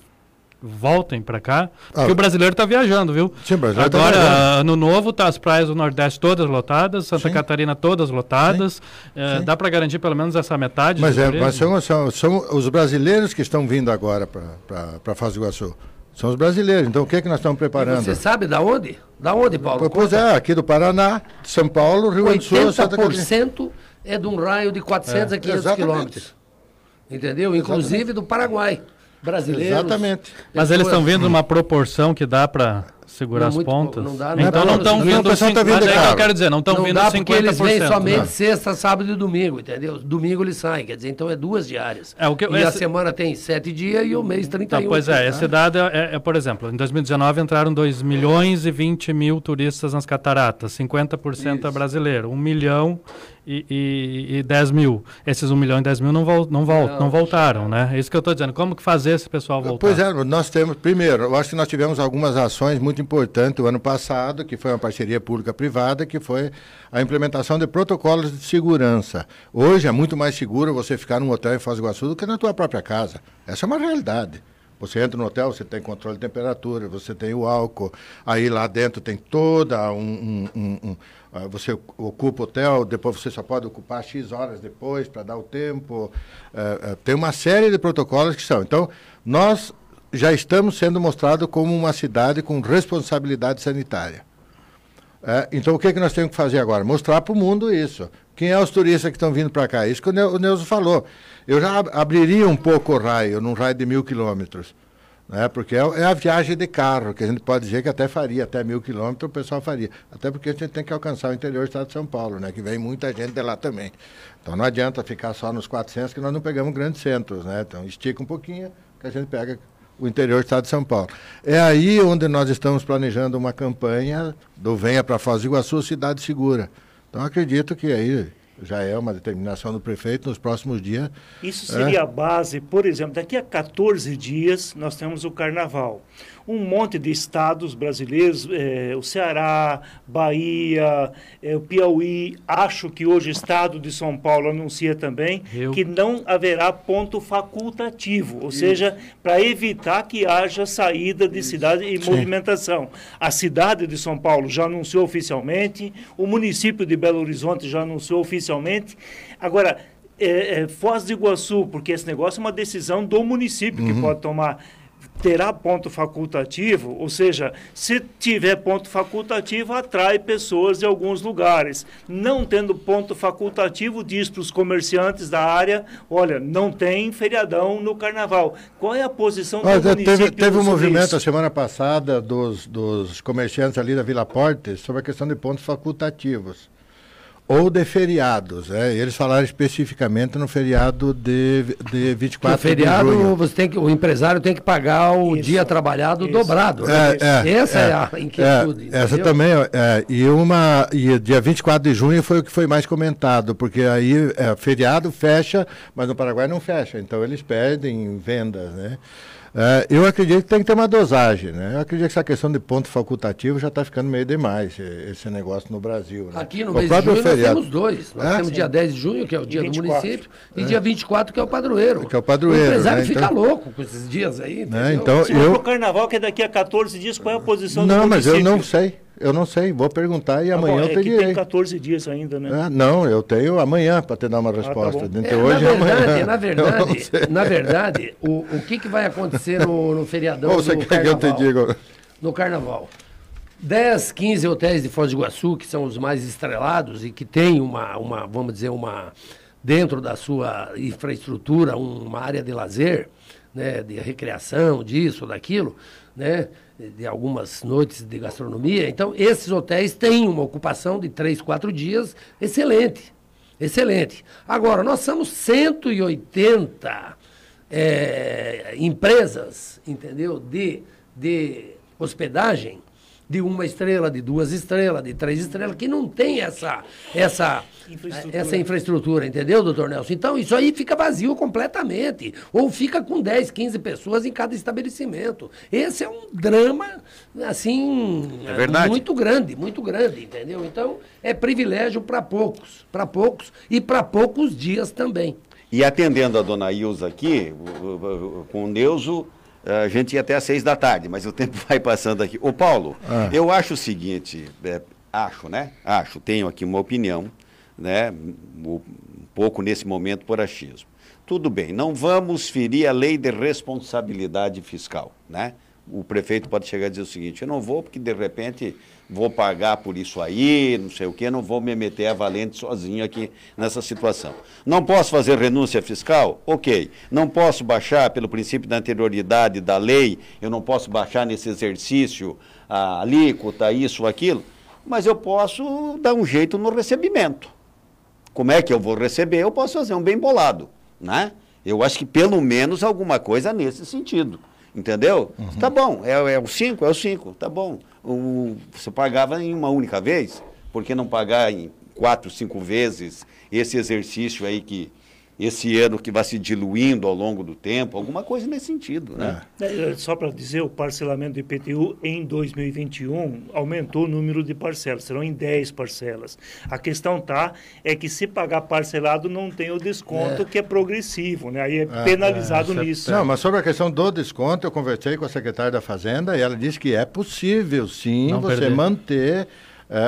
voltem para cá, porque Ah. o brasileiro está viajando, viu? Sim, o brasileiro tá Agora, viajando. ano novo, tá as praias do Nordeste todas lotadas, Santa Sim. Catarina todas lotadas. Eh, Sim. dá para garantir pelo menos essa metade Mas, é, mas são, são, são os brasileiros que estão vindo agora para Foz do Iguaçu. São os brasileiros. Então, o que, é que nós estamos preparando? Você sabe da onde? Da onde, Paulo? Pois é, aqui do Paraná, de São Paulo, Rio Grande do Sul, Santa Catarina. 80% é de um raio de 400 a 500 exatamente. quilômetros. Entendeu? Inclusive do Paraguai. Brasileiros. Exatamente. Mas eles estão vindo numa proporção que dá para segurar Não, as pontas. não dá, não então dá. não estão Não, vindo. o pessoal tá cinco- vindo mas é que eu quero dizer, não estão não vindo dá 50%. porque eles vêm somente né? sexta, sábado e domingo, entendeu? Domingo eles saem, quer dizer, então é duas diárias. É, o que- e a esse- semana tem sete dias e o mês 31. Tá, pois é, né? esse dado é, é, por exemplo, em 2019 entraram 2 milhões e 20 mil turistas nas cataratas, 50% é brasileiro, 1 milhão e, e, e 10 mil. Esses 1 milhão e 10 mil não, vol, não, vol, não. Não. voltaram, né? É isso que eu estou dizendo. Como que fazer esse pessoal voltar? Pois é, nós temos, primeiro, eu acho que nós tivemos algumas ações muito importantes o ano passado, que foi uma parceria pública-privada, que foi a implementação de protocolos de segurança. Hoje é muito mais seguro você ficar num hotel em Foz do Iguaçu do que na tua própria casa. Essa é uma realidade. Você entra no hotel, você tem controle de temperatura, você tem o álcool, aí lá dentro tem toda um. um- um- um- ah, você ocupa o hotel, depois você só pode ocupar X horas depois para dar o tempo. Eh, eh, tem uma série de protocolos que são. Então, nós já estamos sendo mostrados como uma cidade com responsabilidade sanitária. É, então, o que, é que nós temos que fazer agora? Mostrar para o mundo isso. Quem é os turistas que estão vindo para cá? Isso que o, Neu, o Neuzo falou. Eu já ab- abriria um pouco o raio, num raio de mil quilômetros. Né? Porque é, é a viagem de carro, que a gente pode dizer que até faria, até mil quilômetros o pessoal faria. Até porque a gente tem que alcançar o interior do estado de São Paulo, né? que vem muita gente de lá também. Então, não adianta ficar só nos 400, que nós não pegamos grandes centros. Né? Então, estica um pouquinho, que a gente pega o interior do estado de São Paulo. É aí onde nós estamos planejando uma campanha do Venha para Foz do Iguaçu, Cidade Segura. Então, acredito que aí já é uma determinação do prefeito nos próximos dias. Isso seria a base, por exemplo, daqui a 14 dias nós temos o carnaval. Um monte de estados brasileiros, eh, o Ceará, Bahia, eh, o Piauí, acho que hoje o estado de São Paulo anuncia também Rio. que não haverá ponto facultativo, ou seja, para evitar que haja saída de cidade e movimentação. A cidade de São Paulo já anunciou oficialmente, o município de Belo Horizonte já anunciou oficialmente. Agora, é, é, Foz do Iguaçu, porque esse negócio é uma decisão do município que pode tomar. Terá ponto facultativo, ou seja, se tiver ponto facultativo, atrai pessoas de alguns lugares. Não tendo ponto facultativo, diz para os comerciantes da área: olha, não tem feriadão no carnaval. Qual é a posição do Olha, município? teve teve um movimento isso? a semana passada dos, dos comerciantes ali da Vila Porte sobre a questão de pontos facultativos. Ou de feriados. né? Eles falaram especificamente no feriado de, de Que 24 o feriado, de junho. você tem que, o empresário tem que pagar o Isso, dia trabalhado isso. dobrado. né? É, é, Essa é, é, a inquietude. é, essa também, é, e uma, e dia 24 de junho foi o que foi mais comentado, porque aí é, feriado fecha, mas no Paraguai não fecha, então eles perdem vendas, né? É, eu acredito que tem que ter uma dosagem, né? Eu acredito que essa questão de ponto facultativo já está ficando meio demais, esse negócio no Brasil. Né? Aqui no O mês de junho nós feriado. temos dois. Nós É? temos dia 10 de junho, que é o dia do 24. município, e dia 24, que é o padroeiro. Que é o padroeiro, O empresário né? fica Então- louco com esses dias aí. Né? Então, Se eu, pro carnaval, que é daqui a 14 dias, qual é a posição do não, mas município? eu não sei, eu não sei, vou perguntar e Tá bom, amanhã é eu te que tem direi. 14 dias ainda, né? É, não, eu tenho amanhã para te dar uma resposta. bom. Entre É, hoje na e amanhã. verdade, na verdade, na verdade, o, o que, que vai acontecer no, no feriadão Ou você do quer que eu te carnaval? diga? no carnaval. 10, 15 hotéis de Foz do Iguaçu, que são os mais estrelados e que têm uma, uma vamos dizer, uma dentro da sua infraestrutura, uma área de lazer, né, de recreação, disso, daquilo, né, de algumas noites de gastronomia. Então, esses hotéis têm uma ocupação de 3, 4 dias excelente. Excelente. Agora, nós somos 180 é, empresas, entendeu? De, de hospedagem de uma estrela, de duas estrelas, de três estrelas, que não tem essa, essa, Infraestrutura. essa infraestrutura, entendeu, doutor Nelson? Então, isso aí fica vazio completamente. Ou fica com 10, 15 pessoas em cada estabelecimento. Esse é um drama, assim, É verdade. muito grande, muito grande, entendeu? Então, é privilégio para poucos, para poucos e para poucos dias também. E atendendo a dona Ilza aqui, com o Neuso, A gente ia até às seis da tarde, mas o tempo vai passando aqui. Ô, Paulo, Ah. eu acho o seguinte, é, acho, né? Acho, tenho aqui uma opinião, né? Um pouco nesse momento por achismo. Tudo bem, não vamos ferir a lei de responsabilidade fiscal, né? O prefeito pode chegar e dizer o seguinte, eu não vou porque de repente vou pagar por isso aí, não sei o quê, não vou me meter a valente sozinho aqui nessa situação. Não posso fazer renúncia fiscal? Ok. Não posso baixar pelo princípio da anterioridade da lei, eu não posso baixar nesse exercício a alíquota, isso, aquilo, mas eu posso dar um jeito no recebimento. Como é que eu vou receber? Eu posso fazer um bem bolado, né? Eu acho que pelo menos alguma coisa nesse sentido, entendeu? Tá bom, é, é o 5, é o 5, tá bom. O, você pagava em uma única vez, por que não pagar em quatro, cinco vezes esse exercício aí que, esse ano que vai se diluindo ao longo do tempo, alguma coisa nesse sentido, né? É, Só para dizer, o parcelamento do IPTU em 2021 aumentou o número de parcelas, serão em 10 parcelas. A questão tá é que se pagar parcelado não tem o desconto que é progressivo, né? Aí é penalizado nisso. Não, mas sobre a questão do desconto, eu conversei com a secretária da Fazenda e ela disse que é possível, sim, Não você perder. manter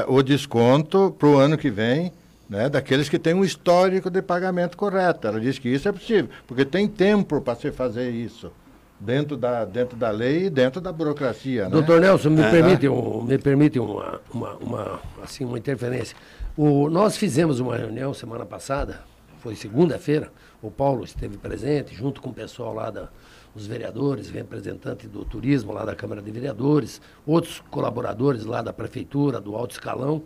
o desconto para o ano que vem, né, daqueles que têm um histórico de pagamento correto. Ela disse que isso é possível, porque tem tempo para se fazer isso, dentro da, dentro da lei e dentro da burocracia. Né? Doutor Nelson, me É. permite, um, me permite uma, uma, uma, assim, uma interferência. O, nós fizemos uma reunião semana passada, foi segunda-feira, o Paulo esteve presente, junto com o pessoal lá da, os vereadores, representante do turismo lá da Câmara de Vereadores, outros colaboradores lá da Prefeitura, do alto escalão,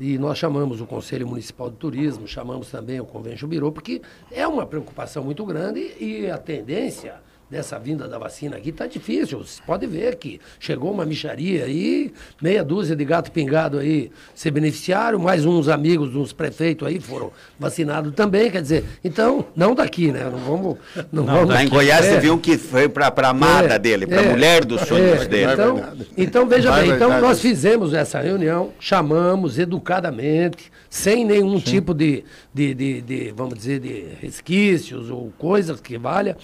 e nós chamamos o Conselho Municipal de Turismo, chamamos também o Convention Bureau, porque é uma preocupação muito grande e a tendência dessa vinda da vacina aqui está difícil. Você pode ver que chegou uma micharia aí, meia dúzia de gato pingado aí se beneficiaram, mais uns amigos dos prefeitos aí foram vacinados também, quer dizer, então, não daqui, né? Não vamos... Não, vamos Lá em Goiás é, você viu que foi para a amada é, dele, para a é, mulher dos sonhos é, dele. Então, então veja Vai bem, então nós fizemos essa reunião, chamamos educadamente, sem nenhum tipo de, de, de, de, vamos dizer, de resquícios ou coisas que valha,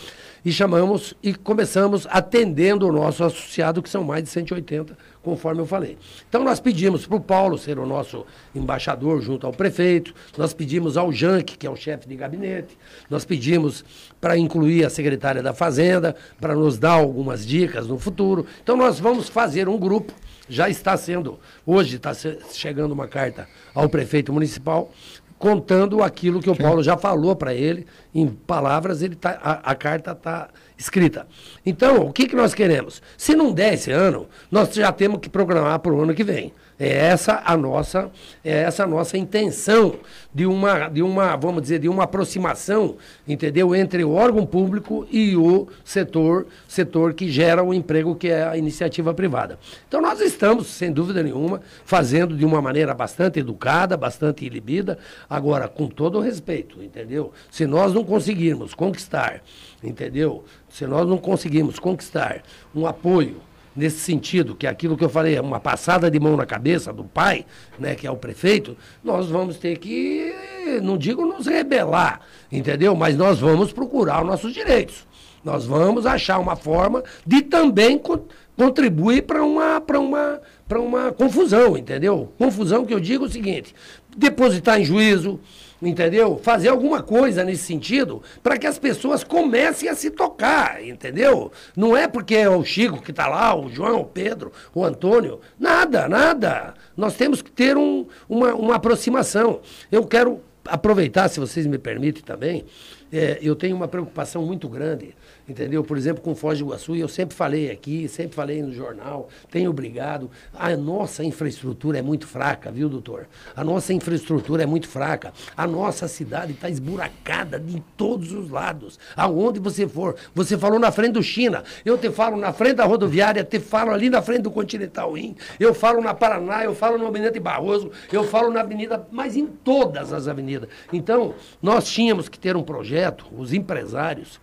e chamamos e começamos atendendo o nosso associado, que são mais de 180, conforme eu falei. Então nós pedimos para o Paulo ser o nosso embaixador junto ao prefeito, nós pedimos ao Janque, que é o chefe de gabinete, nós pedimos para incluir a secretária da Fazenda, para nos dar algumas dicas no futuro. Então nós vamos fazer um grupo, já está sendo, hoje está chegando uma carta ao prefeito municipal, contando aquilo que o Paulo já falou para ele, em palavras, ele tá, a, a carta está escrita. Então, o que, que nós queremos? Se não der esse ano, nós já temos que programar para o ano que vem. É essa a nossa, é essa a nossa intenção de uma, de uma, vamos dizer, de uma aproximação, entendeu, entre o órgão público e o setor, setor que gera o emprego, que é a iniciativa privada. Então nós estamos, sem dúvida nenhuma, fazendo de uma maneira bastante educada, bastante ilibida, agora com todo o respeito, entendeu? Se nós não conseguirmos conquistar, entendeu? Se nós não conseguirmos conquistar um apoio nesse sentido, que é aquilo que eu falei, é uma passada de mão na cabeça do pai, né, que é o prefeito, nós vamos ter que, não digo nos rebelar, entendeu? Mas nós vamos procurar os nossos direitos. Nós vamos achar uma forma de também con- contribuir para uma, uma, uma confusão, entendeu? Confusão que eu digo o seguinte: depositar em juízo, entendeu? Fazer alguma coisa nesse sentido para que as pessoas comecem a se tocar, entendeu? Não é porque é o Chico que está lá, o João, o Pedro, o Antônio, nada, nada. Nós temos que ter um- uma, uma aproximação. Eu quero aproveitar, se vocês me permitem também, é, eu tenho uma preocupação muito grande, entendeu? Por exemplo, com Foz do Iguaçu, eu sempre falei aqui, sempre falei no jornal, tenho obrigado. A nossa infraestrutura é muito fraca, viu, doutor? A nossa infraestrutura é muito fraca. A nossa cidade está esburacada de todos os lados. Aonde você for. Você falou na frente do China, eu te falo na frente da rodoviária, te falo ali na frente do Continental Inn, eu falo na Paraná, eu falo no Almirante Barroso, eu falo na avenida, mas em todas as avenidas. Então, nós tínhamos que ter um projeto, os empresários,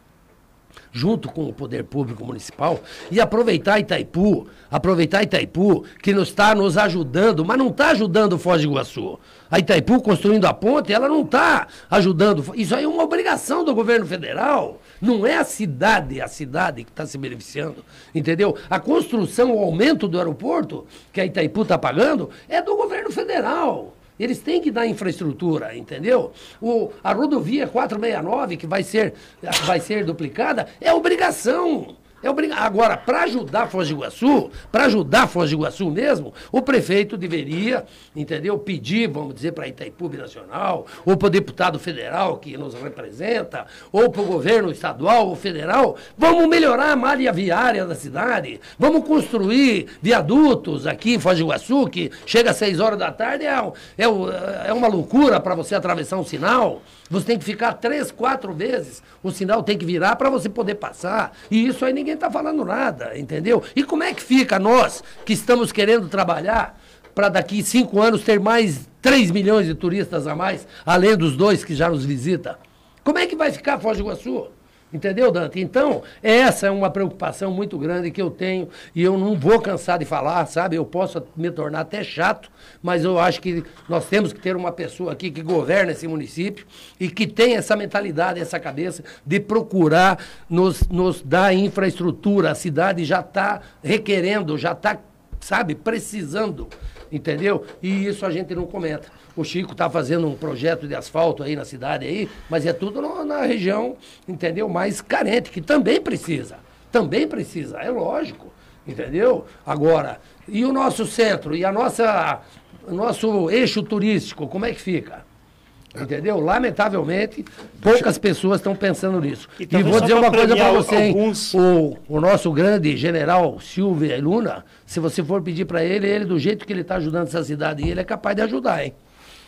junto com o poder público municipal, e aproveitar Itaipu, aproveitar Itaipu, que nos está nos ajudando, mas não está ajudando Foz do Iguaçu. A Itaipu construindo a ponte, ela não está ajudando. Isso aí é uma obrigação do governo federal. Não é a cidade, a cidade que está se beneficiando, entendeu? A construção, o aumento do aeroporto, que a Itaipu está pagando, é do governo federal. Eles têm que dar infraestrutura, entendeu? O, a rodovia 469, que vai ser, vai ser duplicada, é obrigação. É obriga... Agora, para ajudar Foz do Iguaçu, para ajudar Foz do Iguaçu mesmo, o prefeito deveria, entendeu, pedir, vamos dizer, para a Itaipu Nacional, ou para o deputado federal que nos representa, ou para o governo estadual ou federal, vamos melhorar a malha viária da cidade, vamos construir viadutos aqui em Foz do Iguaçu, que chega às 6 horas da tarde, é, é, é uma loucura para você atravessar um sinal. Você tem que ficar três, quatro vezes, o sinal tem que virar para você poder passar. E isso aí ninguém está falando nada, entendeu? E como é que fica nós, que estamos querendo trabalhar para daqui cinco anos ter mais 3 milhões de turistas a mais, além dos dois que já nos visitam? Como é que vai ficar Foz do Iguaçu? Entendeu, Dante? Então, essa é uma preocupação muito grande que eu tenho e eu não vou cansar de falar, sabe? Eu posso me tornar até chato, mas eu acho que nós temos que ter uma pessoa aqui que governa esse município e que tem essa mentalidade, essa cabeça de procurar nos, nos dar infraestrutura. A cidade já está requerendo, já está, sabe, precisando, entendeu? E isso a gente não comenta. O Chico está fazendo um projeto de asfalto aí na cidade aí, mas é tudo no, na região, entendeu? Mais carente, que também precisa. Também precisa, é lógico, entendeu? Agora, e o nosso centro e a nossa o nosso eixo turístico, como é que fica? Entendeu? Lamentavelmente, poucas pessoas estão pensando nisso. E, e vou dizer uma coisa para você, alguns... o, o nosso grande general Silvio Luna, se você for pedir para ele, ele, do jeito que ele está ajudando essa cidade, ele é capaz de ajudar, hein?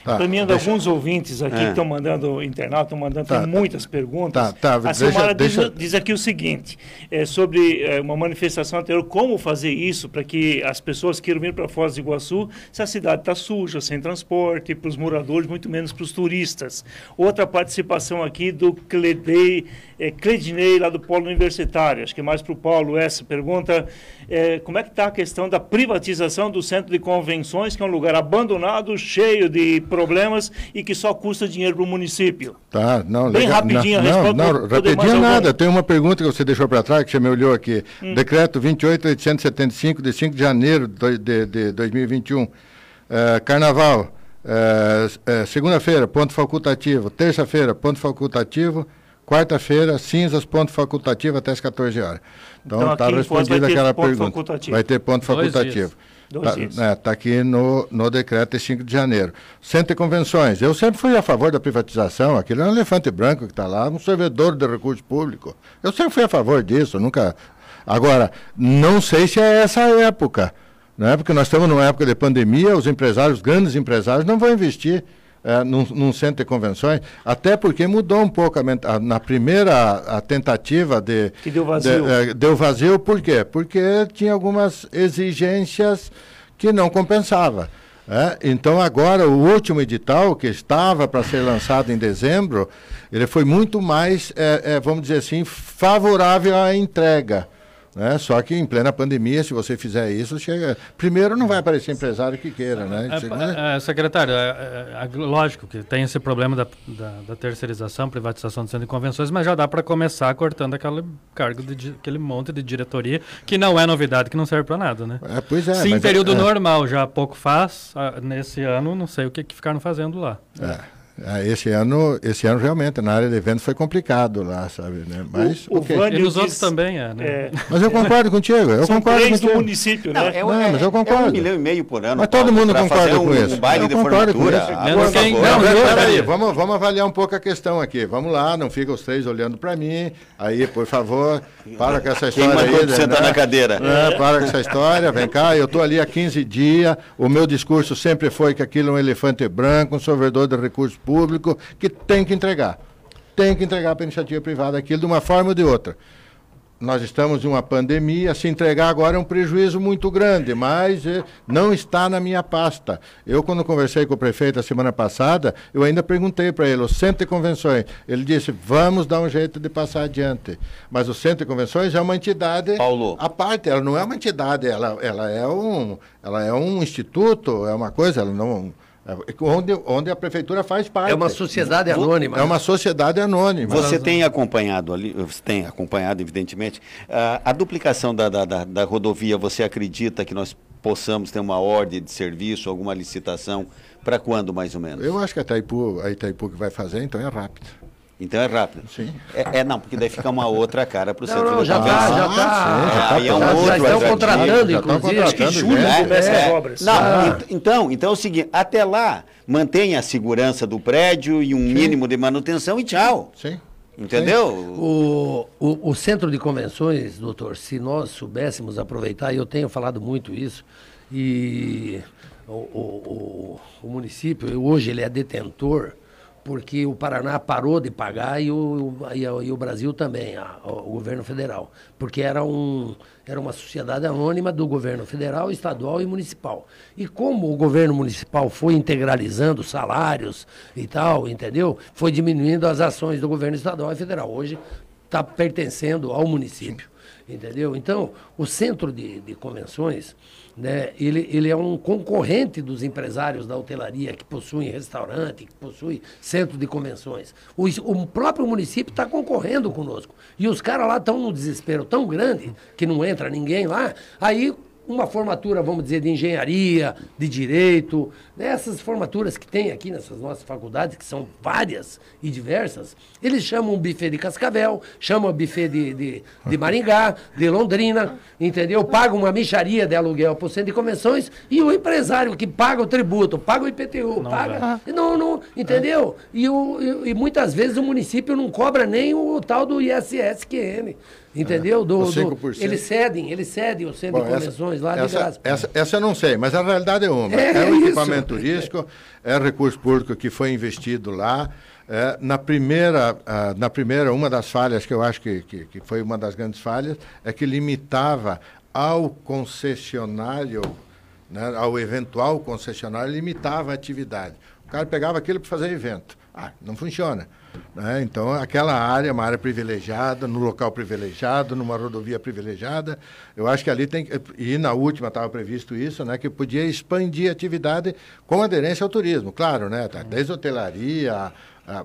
Tá, Premiando deixa... alguns ouvintes aqui é. que estão mandando internauta, estão mandando tá, tá. muitas perguntas. Tá, tá, a Silmara deixa, diz, deixa... diz, aqui o seguinte: é, sobre é, uma manifestação anterior, como fazer isso para que as pessoas queiram vir para Foz do Iguaçu se a cidade está suja, sem transporte, para os moradores, muito menos para os turistas. Outra participação aqui do Cledei é, Cledinei, lá do Polo Universitário, acho que é mais para o Paulo essa pergunta. É, como é que está a questão da privatização do centro de convenções, que é um lugar abandonado, cheio de problemas e que só custa dinheiro para o município? Tá, não, Bem legal. rapidinho não, a resposta. Não, não rapidinho nada. Tem uma pergunta que você deixou para trás, que você me olhou aqui. Hum. Decreto 28.875, de 5 de janeiro de, de, de 2021. É, carnaval. É, é, segunda-feira, ponto facultativo. Terça-feira, ponto facultativo. Quarta-feira, cinzas, ponto facultativo até as 14 horas. Então está então, respondida aquela pergunta. Facultativo. Vai ter ponto facultativo. Está tá aqui no, no decreto de 5 de janeiro. Centro de convenções. Eu sempre fui a favor da privatização. Aquele é um elefante branco que está lá, um servidor de recurso público. Eu sempre fui a favor disso, nunca. Agora, não sei se é essa a época. Né? Porque nós estamos numa época de pandemia, os empresários, os grandes empresários, não vão investir é, num, num, centro de convenções, até porque mudou um pouco a, a, na primeira a tentativa de. Que deu vazio. De, é, deu vazio, por quê? Porque tinha algumas exigências que não compensava. É, então agora o último edital que estava para ser lançado em dezembro, ele foi muito mais, é, é, vamos dizer assim, favorável à entrega. Né? Só que em plena pandemia, se você fizer isso, chega. Primeiro não vai aparecer empresário que queira, né? É, né? É, secretário, é, é, é, lógico que tem esse problema da, da, da, terceirização, privatização do centro de convenções, mas já dá para começar cortando aquele cargo de aquele monte de diretoria, que não é novidade, que não serve para nada, né? É, pois é. Se em período normal já pouco faz, nesse ano não sei o que, que ficaram fazendo lá. É. Ah, esse ano, esse ano realmente na área de eventos foi complicado lá, sabe, né? Mas o, okay. o e nos outros também é, né? É. Mas eu concordo contigo, eu São concordo três contigo. do município, né? Não, é, não, mas eu concordo. É um milhão e meio por ano. Mas todo mundo concorda com isso. Um baile eu de concordo com isso. Agora, quem, não, não, peraí, vamos, vamos avaliar um pouco a questão aqui. Vamos lá, não fica os três olhando para mim. Aí, por favor, para com essa história quem aí. Quem sentar né? na cadeira? É, para com essa história, vem cá, eu estou ali há 15 dias, o meu discurso sempre foi que aquilo é um elefante branco, um sorvedor de recursos públicos, que tem que entregar. Tem que entregar para a iniciativa privada aquilo de uma forma ou de outra. nós estamos em uma pandemia, se entregar agora é um prejuízo muito grande, mas eh, não está na minha pasta. Eu, quando conversei com o prefeito a semana passada, eu ainda perguntei para ele, o centro de convenções, ele disse, vamos dar um jeito de passar adiante. Mas o centro de convenções é uma entidade Paulo. à parte, ela não é uma entidade, ela, ela, é, um, ela é um instituto, é uma coisa, ela não onde, onde a prefeitura faz parte. É uma sociedade anônima. É uma sociedade anônima. Você tem acompanhado ali, você tem acompanhado, evidentemente, a, a duplicação da, da, da, da rodovia, você acredita que nós possamos ter uma ordem de serviço, alguma licitação, para quando mais ou menos? Eu acho que a Itaipu, a Itaipu que vai fazer, então é rápido. Então é rápido. Sim. É, é não, porque daí fica uma outra cara para o Não, centro não, de já convenção. está, já Ah, sim, já está. tá Aí é um já, outro já estão atrativo. contratando, Já inclusive. contratando, Acho que julho É, começa É, as é. obras. Não, Ah. ent- então, então é o seguinte, até lá, mantenha a segurança do prédio e um mínimo de manutenção e tchau. Sim. Entendeu? O, o, o centro de convenções, doutor, se nós soubéssemos aproveitar, e eu tenho falado muito isso, e o, o, o, o município, hoje ele é detentor, porque o Paraná parou de pagar e o, e, o- e o Brasil também, a- o governo federal. Porque era, um, era uma sociedade anônima do governo federal, estadual e municipal. E como o governo municipal foi integralizando salários e tal, entendeu? Foi diminuindo as ações do governo estadual e federal. Hoje está pertencendo ao município. Entendeu? Então, o centro de, de convenções, né, ele, ele é um concorrente dos empresários da hotelaria que possuem restaurante, que possuem centro de convenções. O, o próprio município está concorrendo conosco. E os caras lá estão num desespero tão grande que não entra ninguém lá. Aí uma formatura, vamos dizer, de engenharia, de direito, né, essas formaturas que tem aqui nessas nossas faculdades, que são várias e diversas, eles chamam o buffet de Cascavel, chamam o buffet de, de, de Maringá, de Londrina, entendeu? Pagam uma micharia de aluguel para o centro de convenções e o empresário que paga o tributo, paga o IPTU, paga. Não, não, entendeu? E, o, e, e muitas vezes o município não cobra nem o tal do ISSQN. Entendeu? Do, o do, 5%. eles cedem, eles cedem o centro Bom, de convenções lá de essa, graça. essa, essa eu não sei, mas a realidade é uma. É É, o equipamento turístico, é recurso público que foi investido lá. É, na, primeira, ah, na primeira, uma das falhas que eu acho que, que, que foi uma das grandes falhas, é que limitava ao concessionário, né, ao eventual concessionário, limitava a atividade. O cara pegava aquilo para fazer evento. Ah, não funciona. Né? Então, aquela área, é uma área privilegiada, no local privilegiado, numa rodovia privilegiada, eu acho que ali tem que, e na última estava previsto isso, né, que podia expandir a atividade com aderência ao turismo, claro, né, tá, desde hotelaria,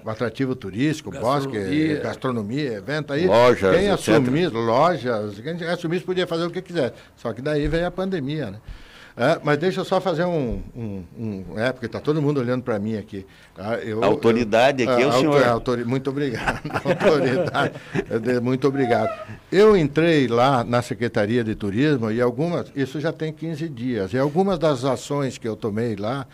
atrativo turístico, bosque, Gastronomia. gastronomia, evento aí, Lojas, quem assumisse, lojas, quem assumisse podia fazer o que quiser, só que daí veio a pandemia, né. É, mas deixa eu só fazer um, um, um é, porque está todo mundo olhando para mim aqui. tá? Eu- A autoridade eu- aqui é o a auto- senhor. a autori- muito obrigado. autoridade, é de- muito obrigado. Eu entrei lá na Secretaria de Turismo e algumas, isso já tem 15 dias, e algumas das ações que eu tomei lá,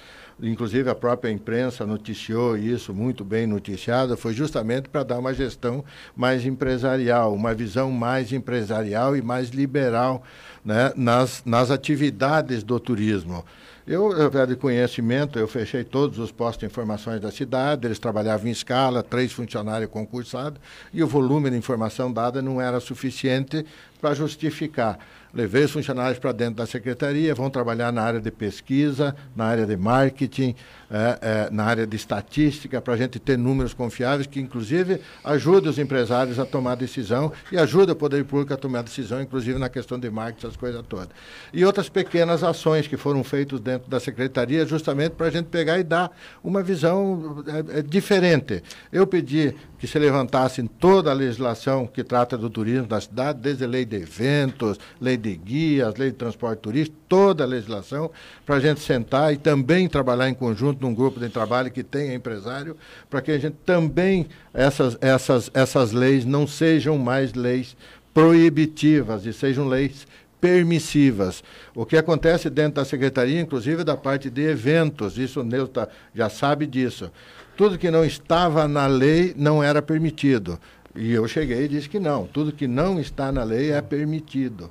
inclusive a própria imprensa noticiou isso, muito bem noticiado, foi justamente para dar uma gestão mais empresarial, uma visão mais empresarial e mais liberal né, nas, nas atividades do turismo. Eu, de conhecimento, eu fechei todos os postos de informações da cidade, eles trabalhavam em escala, três funcionários concursados, e o volume de informação dada não era suficiente para justificar. Levei os funcionários para dentro da secretaria, vão trabalhar na área de pesquisa, na área de marketing, eh, eh, na área de estatística, para a gente ter números confiáveis que, inclusive, ajudem os empresários a tomar decisão e ajuda o poder público a tomar decisão, inclusive na questão de marketing, essas coisas todas. E outras pequenas ações que foram feitas dentro da secretaria, justamente para a gente pegar e dar uma visão eh, eh, diferente. Eu pedi que se levantassem toda a legislação que trata do turismo da cidade, desde a lei de eventos, lei de guias, lei de transporte turístico, toda a legislação, para a gente sentar e também trabalhar em conjunto num grupo de trabalho que tenha empresário, para que a gente também, essas, essas, essas leis não sejam mais leis proibitivas e sejam leis permissivas. O que acontece dentro da secretaria, inclusive da parte de eventos, isso o Neuza tá- já sabe disso. Tudo que não estava na lei não era permitido. E eu cheguei e disse que não, tudo que não está na lei é permitido.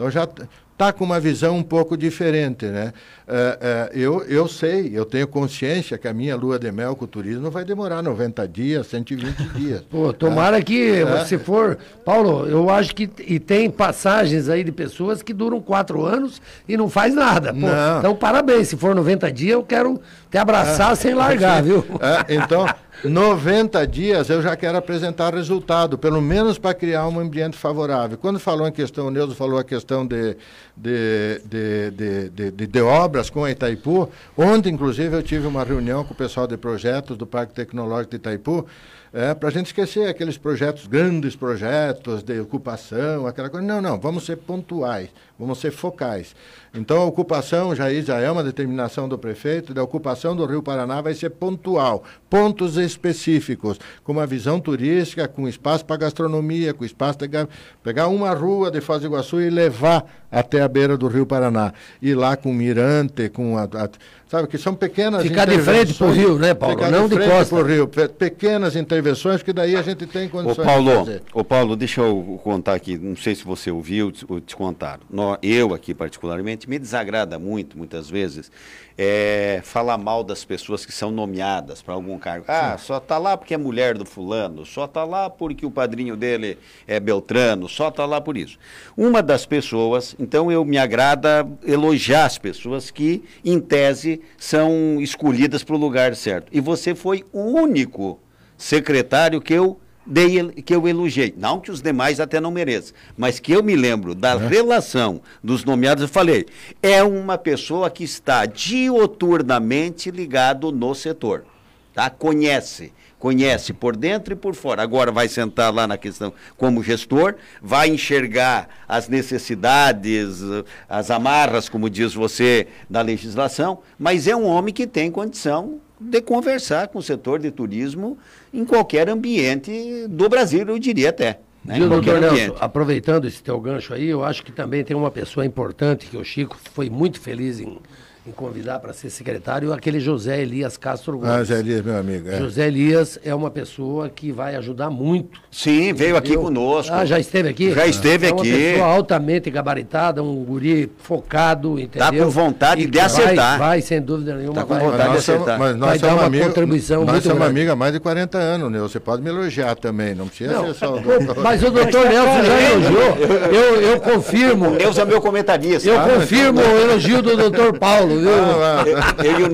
Então já está com uma visão um pouco diferente. Né? É, é, eu, eu sei, eu tenho consciência que a minha lua de mel com o turismo vai demorar 90 dias, 120 dias. Pô, tomara É. que, se for. Paulo, eu acho que. E tem passagens aí de pessoas que duram quatro anos e não faz nada. Pô, Não. então, parabéns. Se for 90 dias, eu quero te abraçar sem largar, viu? É, então, 90 dias eu já quero apresentar resultado, pelo menos para criar um ambiente favorável. Quando falou em questão, o Neuza falou a questão de, de, de, de, de, obras com a Itaipu. Ontem, inclusive, eu tive uma reunião com o pessoal de projetos do Parque Tecnológico de Itaipu, é, para a gente esquecer aqueles projetos, grandes projetos de ocupação, aquela coisa. Não, não, vamos ser pontuais, vamos ser focais. Então, a ocupação, já, já é uma determinação do prefeito, da ocupação do Rio Paraná vai ser pontual, pontos específicos, com uma visão turística, com espaço para gastronomia, com espaço para pegar uma rua de Foz do Iguaçu e levar até a beira do Rio Paraná. Ir lá com mirante, com a, a- sabe, que são pequenas Ficar de frente pro intervenções. rio, né, Paulo? Ficar Não de frente costa. pro rio. Pe- Pequenas intervenções que daí a gente tem Ô condições de Paulo, fazer. ô Paulo, deixa eu contar aqui, não sei se você ouviu ou te contaram. Nó- Eu aqui particularmente, me desagrada muito, muitas vezes, é, falar mal das pessoas que são nomeadas para algum cargo. Ah, só tá lá porque é mulher do fulano, só tá lá porque o padrinho dele é Beltrano, só tá lá por isso. Uma das pessoas, então eu me agrada elogiar as pessoas que, em tese, são escolhidas para o lugar certo. E você foi o único secretário que eu dei, que eu elogiei. Não que os demais até não mereçam, mas que eu me lembro da relação dos nomeados, eu falei, é uma pessoa que está dioturnamente ligado no setor. Tá? Conhece, conhece por dentro e por fora. Agora vai sentar lá na questão como gestor, vai enxergar as necessidades, as amarras, como diz você, da legislação, mas é um homem que tem condição de conversar com o setor de turismo em qualquer ambiente do Brasil, eu diria até. Né? Viu, doutor Nelson, aproveitando esse teu gancho aí, eu acho que também tem uma pessoa importante que o Chico foi muito feliz em, em convidar para ser secretário, aquele José Elias Castro Gomes. Ah, Zé Elias, meu amigo. é. José Elias é uma pessoa que vai ajudar muito. Sim, veio aqui entendeu? conosco. Ah, já esteve aqui? Já esteve é uma aqui. pessoa altamente gabaritada, um guri focado, entendeu? com vontade E de vai- acertar. Vai, sem dúvida nenhuma. Tá com vai, vontade de nós somos, acertar. mas nós Vai dar somos uma amigos, contribuição nós muito somos grande. amigos há mais de 40 anos, né? Você pode me elogiar também, não precisa Não, ser só o mas o doutor Nelson já elogiou. Eu, eu confirmo. Deus é meu comentarista. Eu confirmo o elogio do doutor Paulo, viu? Ah, ah, Eu e o